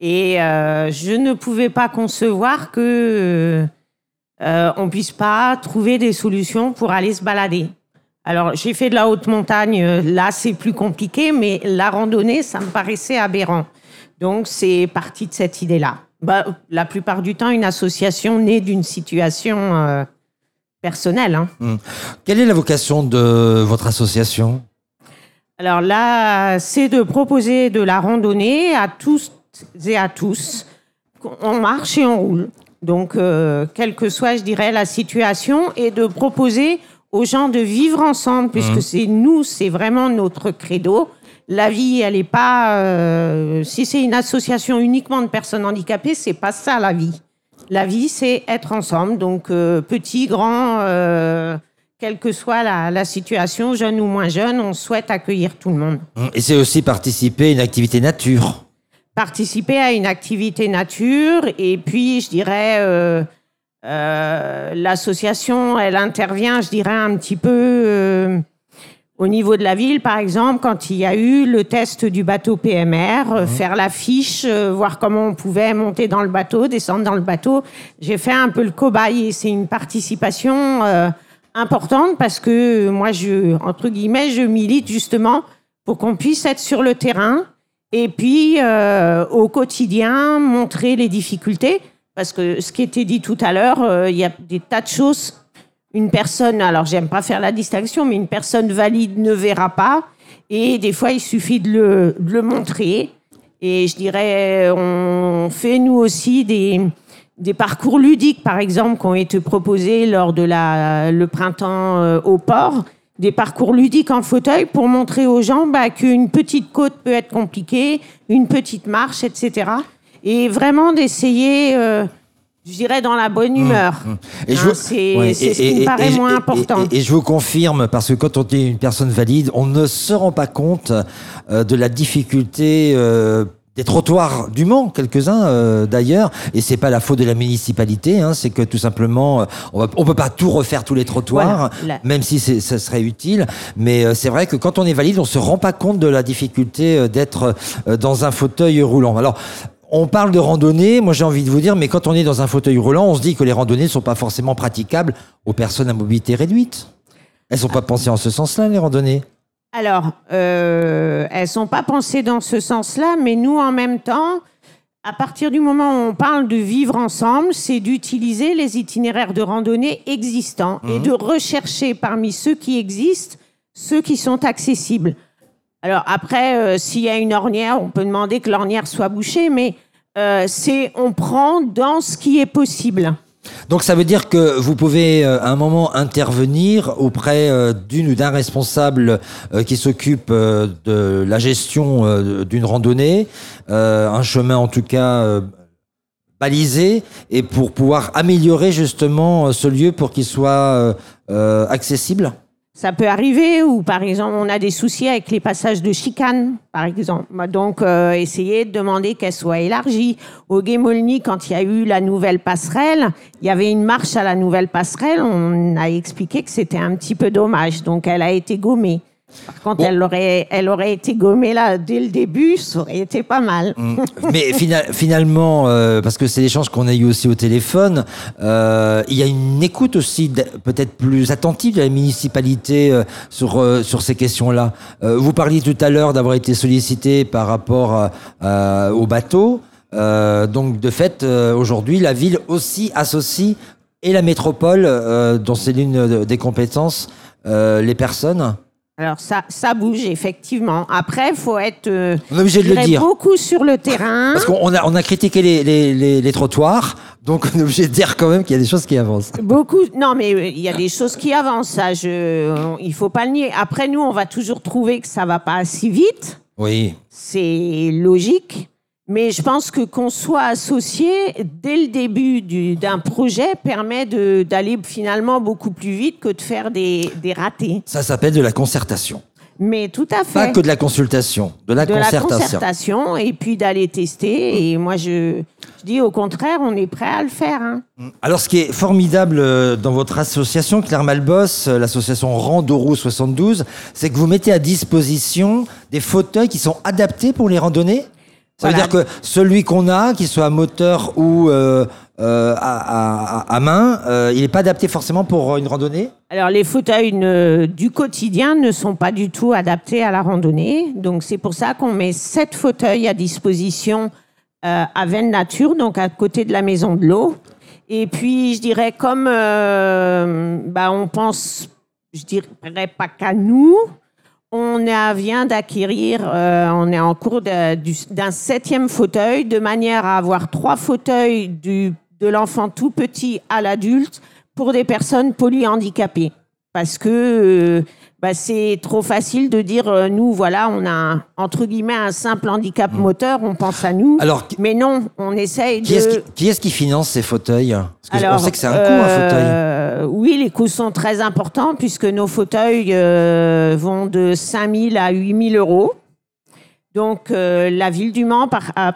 Et je ne pouvais pas concevoir que euh, on puisse pas trouver des solutions pour aller se balader. Alors j'ai fait de la haute montagne, euh, là c'est plus compliqué, mais la randonnée, ça me paraissait aberrant. Donc c'est parti de cette idée-là. Bah, la plupart du temps, une association née d'une situation euh, personnelle. hein. Quelle est la vocation de votre association? Alors là, c'est de proposer de la randonnée à tous et à tous. On marche et on roule. Donc, euh, quelle que soit, je dirais, la situation, et de proposer aux gens de vivre ensemble, puisque c'est nous, c'est vraiment notre credo. La vie, elle n'est pas. euh, si c'est une association uniquement de personnes handicapées, c'est pas ça la vie. La vie, c'est être ensemble. Donc, euh, petit, grand, euh, quelle que soit la, la situation, jeune ou moins jeune, on souhaite accueillir tout le monde. Et c'est aussi participer à une activité nature. Participer à une activité nature et puis, je dirais, euh, euh, l'association, elle intervient, je dirais, un petit peu euh, au niveau de la ville, par exemple, quand il y a eu le test du bateau PMR, euh, faire l'affiche, euh, voir comment on pouvait monter dans le bateau, descendre dans le bateau. J'ai fait un peu le cobaye et c'est une participation euh, importante parce que moi, je, entre guillemets, je milite justement pour qu'on puisse être sur le terrain et puis euh, au quotidien montrer les difficultés Parce que ce qui était dit tout à l'heure, euh, il y a des tas de choses. Une personne, alors j'aime pas faire la distinction, mais une personne valide ne verra pas. Et des fois, il suffit de le, de le montrer. Et je dirais, on fait nous aussi des, des parcours ludiques, par exemple, qui ont été proposés lors de la, le printemps euh, au port. Des parcours ludiques en fauteuil pour montrer aux gens bah, qu'une petite côte peut être compliquée, une petite marche, etc. Et vraiment d'essayer, euh, je dirais, dans la bonne humeur. Et Hein, vous- c'est ouais, ce qui et- me paraît et- moins et- important. Et, et je vous confirme, parce que quand on est une personne valide, on ne se rend pas compte euh, de la difficulté euh, des trottoirs du Mans, quelques-uns euh, d'ailleurs, et c'est pas la faute de la municipalité, hein, c'est que tout simplement, euh, on, va, on peut pas tout refaire tous les trottoirs, Voilà, même si ça serait utile, mais euh, c'est vrai que quand on est valide, on se rend pas compte de la difficulté euh, d'être euh, dans un fauteuil roulant. Alors, on parle de randonnée, moi j'ai envie de vous dire, mais quand on est dans un fauteuil roulant, on se dit que les randonnées ne sont pas forcément praticables aux personnes à mobilité réduite. Elles sont pas pensées en ce sens-là, les randonnées Alors, euh, elles sont pas pensées dans ce sens-là, mais nous, en même temps, à partir du moment où on parle de vivre ensemble, c'est d'utiliser les itinéraires de randonnée existants et de rechercher parmi ceux qui existent ceux qui sont accessibles. Alors après, euh, s'il y a une ornière, on peut demander que l'ornière soit bouchée, mais euh, c'est on prend dans ce qui est possible. Donc ça veut dire que vous pouvez euh, à un moment intervenir auprès euh, d'une ou d'un responsable euh, qui s'occupe de la gestion d'une randonnée, un chemin en tout cas balisé, et pour pouvoir améliorer justement ce lieu pour qu'il soit accessible. Ça peut arriver, ou par exemple, on a des soucis avec les passages de chicane, par exemple. Donc, euh, de demander qu'elle soit élargie. Au Guémolny, quand il y a eu la nouvelle passerelle, il y avait une marche à la nouvelle passerelle. On a expliqué que c'était un petit peu dommage. Donc, elle a été gommée. Par contre, Bon. elle, aurait, elle aurait été gommée là dès le début, ça aurait été pas mal. Mais fina- finalement, euh, parce que c'est l'échange qu'on a eu aussi au téléphone, euh, il y a une écoute aussi peut-être plus attentive de la municipalité euh, sur sur ces questions-là. Vous parliez tout à l'heure d'avoir été sollicité par rapport au bateau. Donc de fait, aujourd'hui, la ville aussi associe et la métropole, dont c'est l'une de- des compétences, les personnes. Alors, ça, ça bouge, effectivement. Après, il faut être euh, On est obligé de je le dirais, dire. beaucoup sur le terrain. Parce qu'on a, on a critiqué les, les, les, les trottoirs, donc on est obligé de dire quand même qu'il y a des choses qui avancent. Beaucoup. Non, mais euh, il y a des choses qui avancent. Ça, je, on- il faut pas le nier. Après, nous, on va toujours trouver que ça va pas assez vite. Oui. C'est logique. Mais je pense que qu'on soit associé dès le début du- d'un projet permet d'aller finalement beaucoup plus vite que de faire des, des ratés. Ça s'appelle de la concertation. Mais tout à fait. Pas que de la consultation, de la de la concertation. concertation et puis d'aller tester. Et moi, je, je dis au contraire, on est prêt à le faire. hein. Alors, ce qui est formidable euh, dans votre association, Claire Malboss, euh, l'association Randoro 72, c'est que vous mettez à disposition des fauteuils qui sont adaptés pour les randonnées? Ça Voilà. veut dire que celui qu'on a, qu'il soit à moteur ou euh, euh, à, à- à main, euh, il n'est pas adapté forcément pour une randonnée? Alors, les fauteuils ne- du quotidien ne sont pas du tout adaptés à la randonnée. Donc, c'est pour ça qu'on met sept fauteuils à disposition à Vennes Nature, donc à côté de la maison de l'eau. Et puis, je dirais, comme bah, on pense, je dirais pas qu'à nous, on vient d'acquérir, euh, on est en cours d'un septième fauteuil, de manière à avoir trois fauteuils du, de l'enfant tout petit à l'adulte pour des personnes polyhandicapées. Parce que euh, bah, c'est trop facile de dire, euh, nous, voilà, on a, un, entre guillemets, un simple handicap moteur, on pense à nous. Alors, Mais non, on essaye qui de... est-ce qui, qui est-ce qui finance ces fauteuils? Parce que Alors, on sait que c'est un coût, un fauteuil. euh, Oui, les coûts sont très importants puisque nos fauteuils euh, vont de 5 000 à 8 000 euros. Donc, euh, la ville du Mans par- a,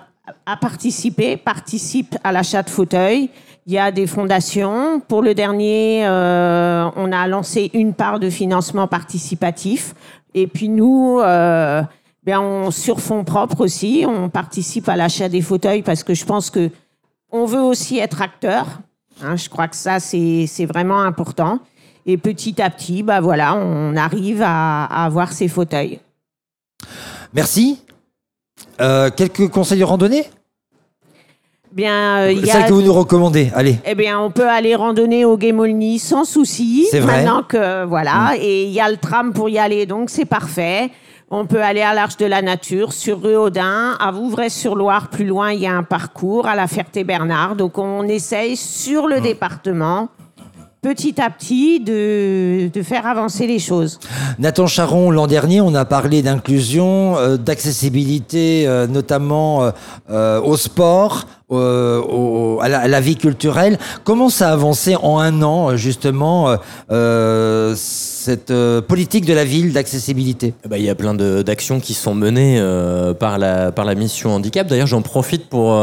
a participé, participe à l'achat de fauteuils. Il y a des fondations. Pour le dernier, euh, on a lancé une part de financement participatif. Et puis nous, euh, ben on, sur fonds propres aussi, on participe à l'achat des fauteuils parce que je pense que on veut aussi être acteur. Hein, je crois que ça, c'est vraiment important. Et petit à petit, bah voilà, on arrive à, à avoir ces fauteuils. Merci. Euh, quelques conseils de randonnée? Bien, euh, il y a que vous nous recommandez, allez. Eh bien, on peut aller randonner au Guémolny sans souci. C'est vrai. Mm. Maintenant que, voilà, et il y a le tram pour y aller, donc c'est parfait. On peut aller à l'Arche de la Nature, sur rue Audin, à Vouvray-sur-Loire, plus loin, il y a un parcours, à la Ferté-Bernard. Donc, on essaye sur Mm. le département, petit à petit, de, de faire avancer les choses. Nathan Charon, l'an dernier, on a parlé d'inclusion, euh, d'accessibilité, euh, notamment euh, euh, au sport, euh, à, la, vie culturelle. Comment ça a avancé en un an, euh, justement, euh, cette politique de la ville d'accessibilité? Eh ben, Il y a plein d'actions qui sont menées par, la, par la mission handicap. D'ailleurs, j'en profite pour,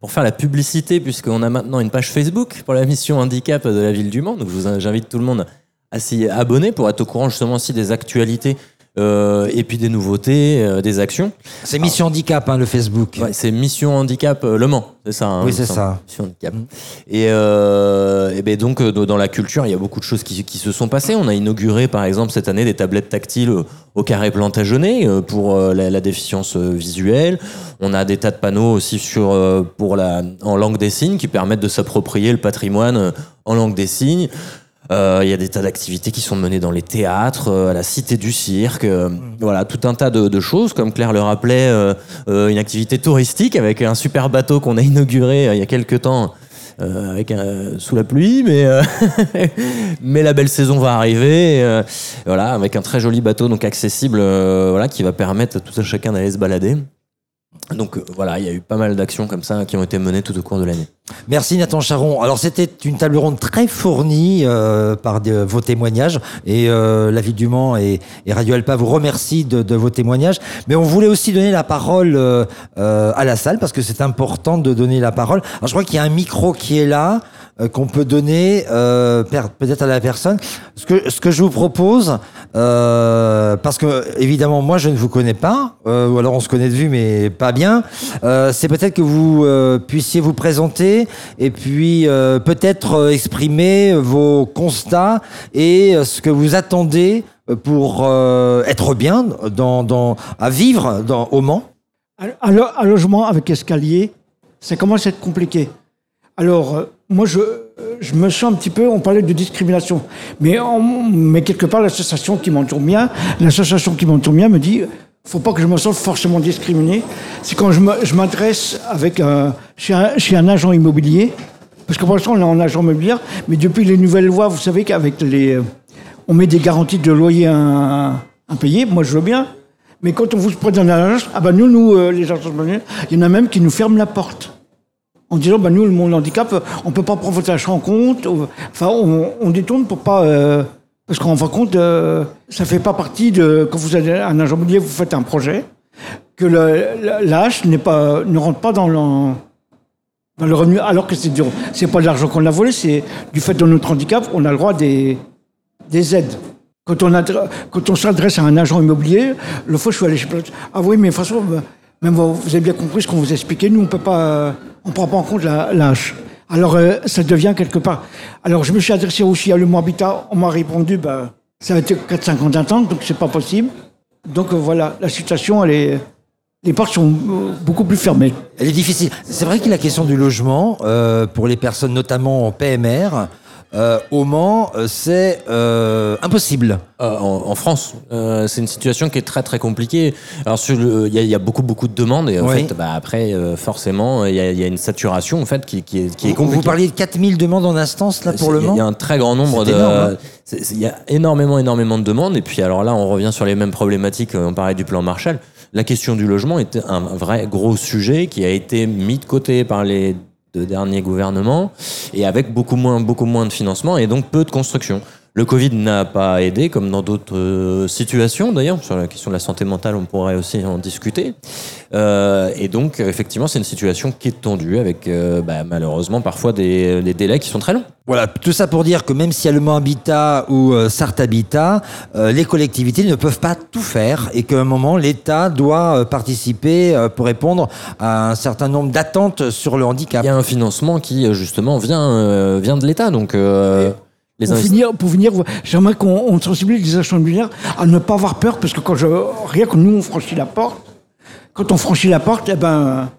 pour faire la publicité, puisqu'on a maintenant une page Facebook pour la mission handicap de la ville du Mans. Donc, j'invite tout le monde à s'y abonner pour être au courant justement aussi des actualités euh, et puis des nouveautés, euh, des actions. C'est Mission Handicap, hein, le Facebook. Ouais, c'est Mission Handicap euh, Le Mans, c'est ça. hein, Oui, c'est ça. Mission Handicap. Et, euh, et ben donc dans la culture, il y a beaucoup de choses qui, qui se sont passées. On a inauguré par exemple cette année des tablettes tactiles au- carré Plantagenet pour la, la déficience visuelle. On a des tas de panneaux aussi sur pour la en langue des signes qui permettent de s'approprier le patrimoine en langue des signes. Euh, Il y a des tas d'activités qui sont menées dans les théâtres, euh, à la Cité du Cirque, euh, voilà, tout un tas de, de choses. Comme Claire le rappelait, euh, euh, une activité touristique avec un super bateau qu'on a inauguré il y a quelques temps. euh, avec un- sous la pluie, mais euh, mais la belle saison va arriver, euh, voilà, avec un très joli bateau donc accessible, euh, voilà, qui va permettre à tout un chacun d'aller se balader. Donc euh, voilà, il y a eu pas mal d'actions comme ça qui ont été menées tout au cours de l'année. Merci Nathan Charon. Alors c'était une table ronde très fournie euh, par vos témoignages et euh, la ville du Mans et, et Radio Alpa vous remercie de, de vos témoignages. Mais on voulait aussi donner la parole euh, euh, à la salle parce que c'est important de donner la parole. Alors je crois qu'il y a un micro qui est là euh, qu'on peut donner euh, peut-être à la personne. Ce que, je vous propose, euh, parce que évidemment moi je ne vous connais pas, ou alors on se connaît de vue mais pas bien, c'est peut-être que vous puissiez vous présenter et puis peut-être exprimer vos constats et ce que vous attendez pour être bien dans, à vivre dans, au Mans. Un, un logement avec escalier, ça commence à être compliqué? Alors, euh, moi, je, je me sens un petit peu, on parlait de discrimination, mais, en- mais quelque part, l'association qui m'entoure bien, l'association qui m'entoure bien me dit, faut pas que je me sente forcément discriminé. C'est quand je m'adresse avec un, chez, un, agent immobilier, parce que pour l'instant, on est en agent immobilier, mais depuis les nouvelles lois, vous savez qu'avec les, euh, on met des garanties de loyer payer, moi je veux bien. Mais quand on vous présente un agence, ah ben nous, nous, euh, les agents immobiliers, il y en a même qui nous ferment la porte. En disant, ben nous, le monde handicap, on peut pas prendre votre achat en compte. Enfin, on, détourne pour pas. euh, parce qu'en fin de compte, euh, ça fait pas partie de. Quand vous avez un agent immobilier, vous faites un projet, que l'âge n'est pas, ne rentre pas dans le, revenu, alors que c'est du- c'est pas de l'argent qu'on a volé, c'est du fait de notre handicap, on a le droit des, des aides. Quand on, quand on s'adresse à un agent immobilier, le fois je suis allé chez Ah oui, mais de toute façon, même vous avez bien compris ce qu'on vous expliquait, nous on peut pas, on prend pas en compte la-. Alors euh, ça devient quelque part. Alors je me suis adressé aussi à Le Habitat, on m'a répondu, ben, ça va être 4-5 ans d'attente, donc c'est pas possible. Donc euh, voilà, la situation, elle est, les portes sont euh, beaucoup plus fermées. Elle est difficile. C'est vrai que la question du logement, pour les personnes notamment en PMR, euh, au Mans, euh, c'est euh, impossible. Euh, en, en France, c'est une situation qui est très très compliquée. Alors il y, a- il y a beaucoup beaucoup de demandes et en Oui. fait, bah, après forcément, il y, a- il y a une saturation en fait qui, qui est, qui est Vous, compliquée. vous parliez de 4000 demandes en instance là pour le Mans Il y a un très grand nombre de. énorme, hein. Il y a énormément, énormément de demandes. Et puis, alors là, on revient sur les mêmes problématiques. On parlait du plan Marshall. La question du logement était un vrai gros sujet qui a été mis de côté par les deux derniers gouvernements et avec beaucoup moins, beaucoup moins de financement et donc peu de construction. Le Covid n'a pas aidé, comme dans d'autres euh, situations d'ailleurs. Sur la question de la santé mentale, on pourrait aussi en discuter. Euh, et donc, effectivement, c'est une situation qui est tendue avec euh, bah, malheureusement parfois des, des délais qui sont très longs. Voilà, tout ça pour dire que même s'il y a le Mans Habitat ou euh, Sarthe Habitat, euh, les collectivités ne peuvent pas tout faire et qu'à un moment, l'État doit euh, participer euh, pour répondre à un certain nombre d'attentes sur le handicap. Il y a un financement qui, justement, vient, euh, vient de l'État. Donc, euh, les Pour investi- finir, pour finir, j'aimerais qu'on on sensibilise les agents immobiliers à ne pas avoir peur, parce que quand je, rien que nous, on franchit la porte, quand on franchit la porte, eh ben,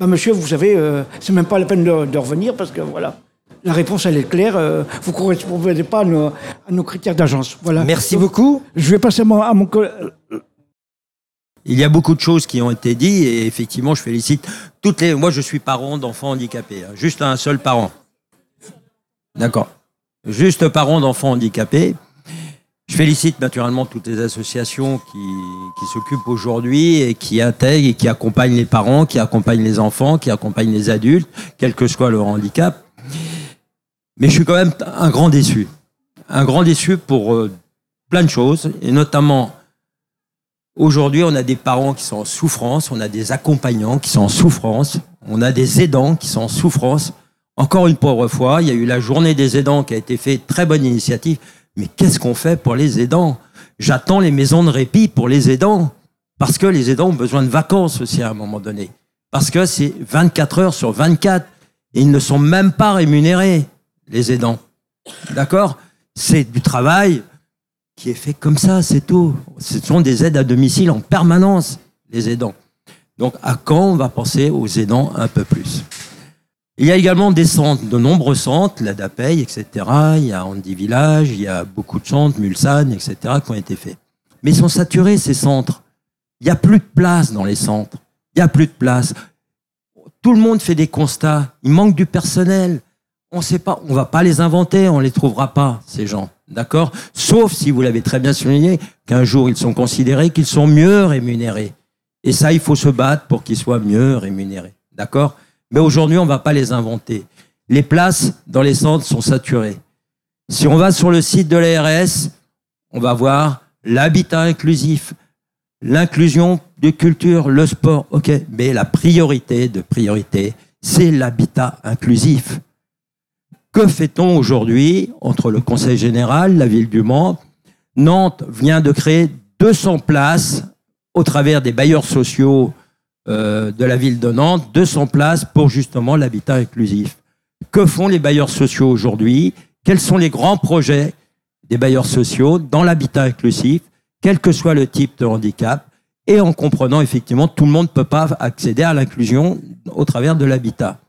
bah, monsieur, vous savez, euh, c'est même pas la peine de, de revenir parce que voilà. La réponse, elle est claire. euh, vous ne correspondez pas à nos, à nos critères d'agence. Voilà. Merci Donc, beaucoup. Je vais passer à mon, à mon Il y a beaucoup de choses qui ont été dites et effectivement, je félicite toutes les. Moi, je suis parent d'enfants handicapés, hein, juste un seul parent. D'accord. Juste parent d'enfants handicapés. Je félicite naturellement toutes les associations qui, qui s'occupent aujourd'hui et qui intègrent et qui accompagnent les parents, qui accompagnent les enfants, qui accompagnent les adultes, quel que soit leur handicap. Mais je suis quand même un grand déçu. Un grand déçu pour euh, plein de choses, et notamment Aujourd'hui, on a des parents qui sont en souffrance, on a des accompagnants qui sont en souffrance, on a des aidants qui sont en souffrance. Encore une pauvre fois, il y a eu la journée des aidants qui a été faite, très bonne initiative. Mais qu'est-ce qu'on fait pour les aidants? J'attends les maisons de répit pour les aidants. Parce que les aidants ont besoin de vacances aussi à un moment donné. Parce que c'est 24 heures sur 24. Et ils ne sont même pas rémunérés, les aidants. D'accord? C'est du travail qui est fait comme ça, c'est tout. Ce sont des aides à domicile en permanence, les aidants. Donc, à quand on va penser aux aidants un peu plus? Il y a également des centres, de nombreux centres, la DAPEI, etc. Il y a Andy Village, il y a beaucoup de centres, Mulsanne, etc., qui ont été faits. Mais ils sont saturés, ces centres. Il n'y a plus de place dans les centres. Il n'y a plus de place. Tout le monde fait des constats. Il manque du personnel. On sait pas, on va pas les inventer, on les trouvera pas, ces gens. D'accord? Sauf si vous l'avez très bien souligné, qu'un jour ils sont considérés qu'ils sont mieux rémunérés. Et ça, il faut se battre pour qu'ils soient mieux rémunérés. D'accord? Mais aujourd'hui, on va pas les inventer. Les places dans les centres sont saturées. Si on va sur le site de l'ARS, on va voir l'habitat inclusif, l'inclusion de culture, le sport, ok. Mais la priorité de priorité, c'est l'habitat inclusif. Que fait-on aujourd'hui entre le Conseil général, la ville du Mans? Nantes vient de créer 200 places au travers des bailleurs sociaux euh, de la ville de Nantes, 200 places pour justement l'habitat inclusif. Que font les bailleurs sociaux aujourd'hui? Quels sont les grands projets des bailleurs sociaux dans l'habitat inclusif, quel que soit le type de handicap, et en comprenant effectivement tout le monde ne peut pas accéder à l'inclusion au travers de l'habitat.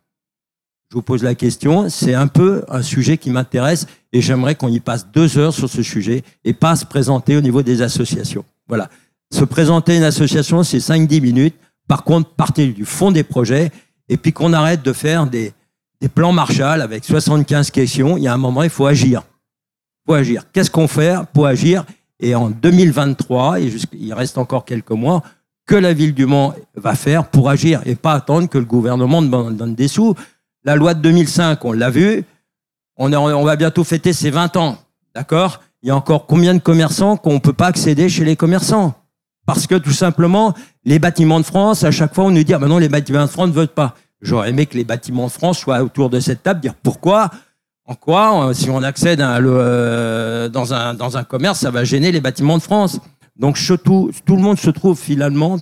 Je vous pose la question, c'est un peu un sujet qui m'intéresse et j'aimerais qu'on y passe deux heures sur ce sujet et pas se présenter au niveau des associations. Voilà. Se présenter une association, c'est 5-10 minutes. Par contre, partez du fond des projets et puis qu'on arrête de faire des, plans Marshall avec 75 questions. Il y a un moment, il faut agir. Il faut agir. Qu'est-ce qu'on fait pour agir? Et en 2023, et il reste encore quelques mois, que la ville du Mans va faire pour agir et pas attendre que le gouvernement donne des sous. La loi de 2005, on l'a vu, on, on va bientôt fêter ses 20 ans, d'accord? Il y a encore combien de commerçants qu'on ne peut pas accéder chez les commerçants? Parce que tout simplement, les bâtiments de France, à chaque fois, on nous dit, ah ben non, les bâtiments de France ne veulent pas. J'aurais aimé que les bâtiments de France soient autour de cette table, dire pourquoi, en quoi, euh, si on accède à le- euh, dans, un, dans un commerce, ça va gêner les bâtiments de France. Donc, tout le monde se trouve finalement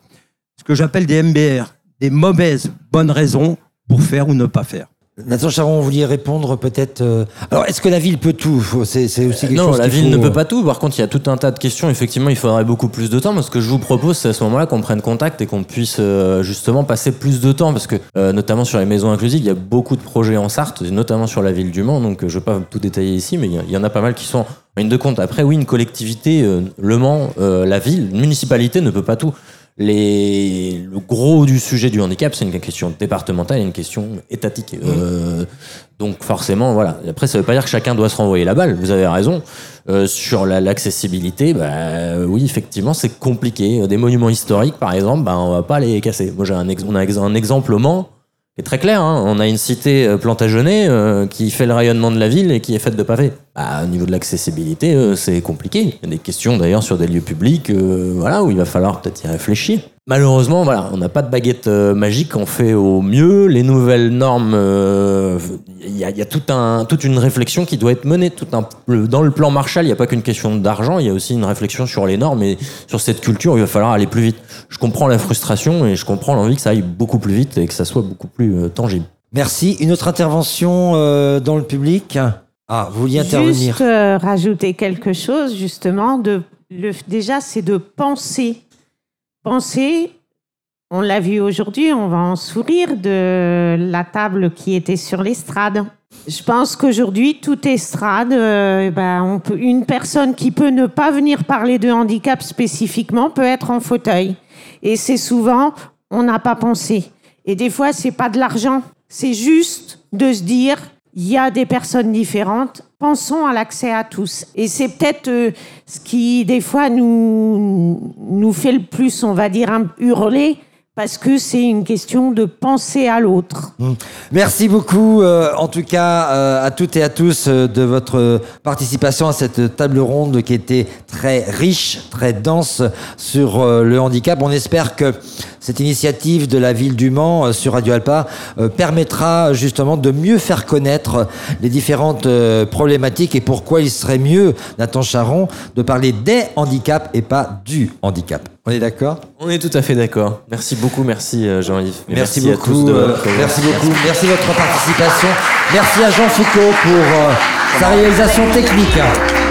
ce que j'appelle des MBR, des mauvaises bonnes raisons pour faire ou ne pas faire. Nathan Charon, vous vouliez répondre peut-être. euh, Alors, est-ce que la ville peut tout? C'est aussi quelque Non, chose la ville ne peut euh, pas tout. Par contre, il y a tout un tas de questions. Effectivement, il faudrait beaucoup plus de temps. Moi, ce que je vous propose, c'est à ce moment-là qu'on prenne contact et qu'on puisse euh, justement passer plus de temps. Parce que, euh, notamment sur les maisons inclusives, il y a beaucoup de projets en Sarthe, notamment sur la ville du Mans. Donc, je ne vais pas tout détailler ici, mais il y en a pas mal qui sont en ligne de compte. Après, oui, une collectivité, Le Mans, la ville, une municipalité ne peut pas tout. Les, le gros du sujet du handicap, c'est une question départementale et une question étatique. Euh, donc forcément, voilà. Après, ça veut pas dire que chacun doit se renvoyer la balle. Vous avez raison. Euh, sur la- l'accessibilité, bah, oui, effectivement, c'est compliqué. Des monuments historiques, par exemple, bah, on va pas les casser. Moi, j'ai un, ex- on a ex- un exemple au Mans qui est très clair. hein. On a une cité euh, Plantagenet euh, qui fait le rayonnement de la ville et qui est faite de pavés. Bah, au niveau de l'accessibilité, euh, c'est compliqué. Il y a des questions d'ailleurs sur des lieux publics, euh, voilà, où il va falloir peut-être y réfléchir. Malheureusement, voilà, on n'a pas de baguette euh, magique, on fait au mieux. Les nouvelles normes, il y a, toute une réflexion qui doit être menée. Tout dans le plan Marshall, il n'y a pas qu'une question d'argent, il y a aussi une réflexion sur les normes et sur cette culture, il va falloir aller plus vite. Je comprends la frustration et je comprends l'envie que ça aille beaucoup plus vite et que ça soit beaucoup plus tangible. Merci. Une autre intervention dans le public? Ah, vous vouliez intervenir Juste euh, rajouter quelque chose, justement, de, le, déjà, c'est de penser. Penser, On l'a vu aujourd'hui, on va en sourire de la table qui était sur l'estrade. Je pense qu'aujourd'hui, toute estrade, euh, ben, on peut, une personne qui peut ne pas venir parler de handicap spécifiquement peut être en fauteuil. Et c'est souvent, on n'a pas pensé. Et des fois, c'est pas de l'argent. C'est juste de se dire, il y a des personnes différentes. Pensons à l'accès à tous. Et c'est peut-être euh, ce qui, des fois, nous, nous fait le plus, on va dire, hurler, parce que c'est une question de penser à l'autre. Merci beaucoup, euh, en tout cas, euh, à toutes et à tous de votre participation à cette table ronde qui était très riche, très dense sur le handicap. On espère que cette initiative de la ville du Mans euh, sur Radio Alpa euh, permettra justement de mieux faire connaître les différentes euh, problématiques et pourquoi il serait mieux, Nathan Charon, de parler des handicaps et pas du handicap. On est d'accord? On est tout à fait d'accord. Merci beaucoup, merci euh, Jean-Yves. Merci, à beaucoup. tous de euh, votre présence. merci beaucoup. Merci de votre participation. Merci à Jean Foucault pour euh, sa réalisation technique.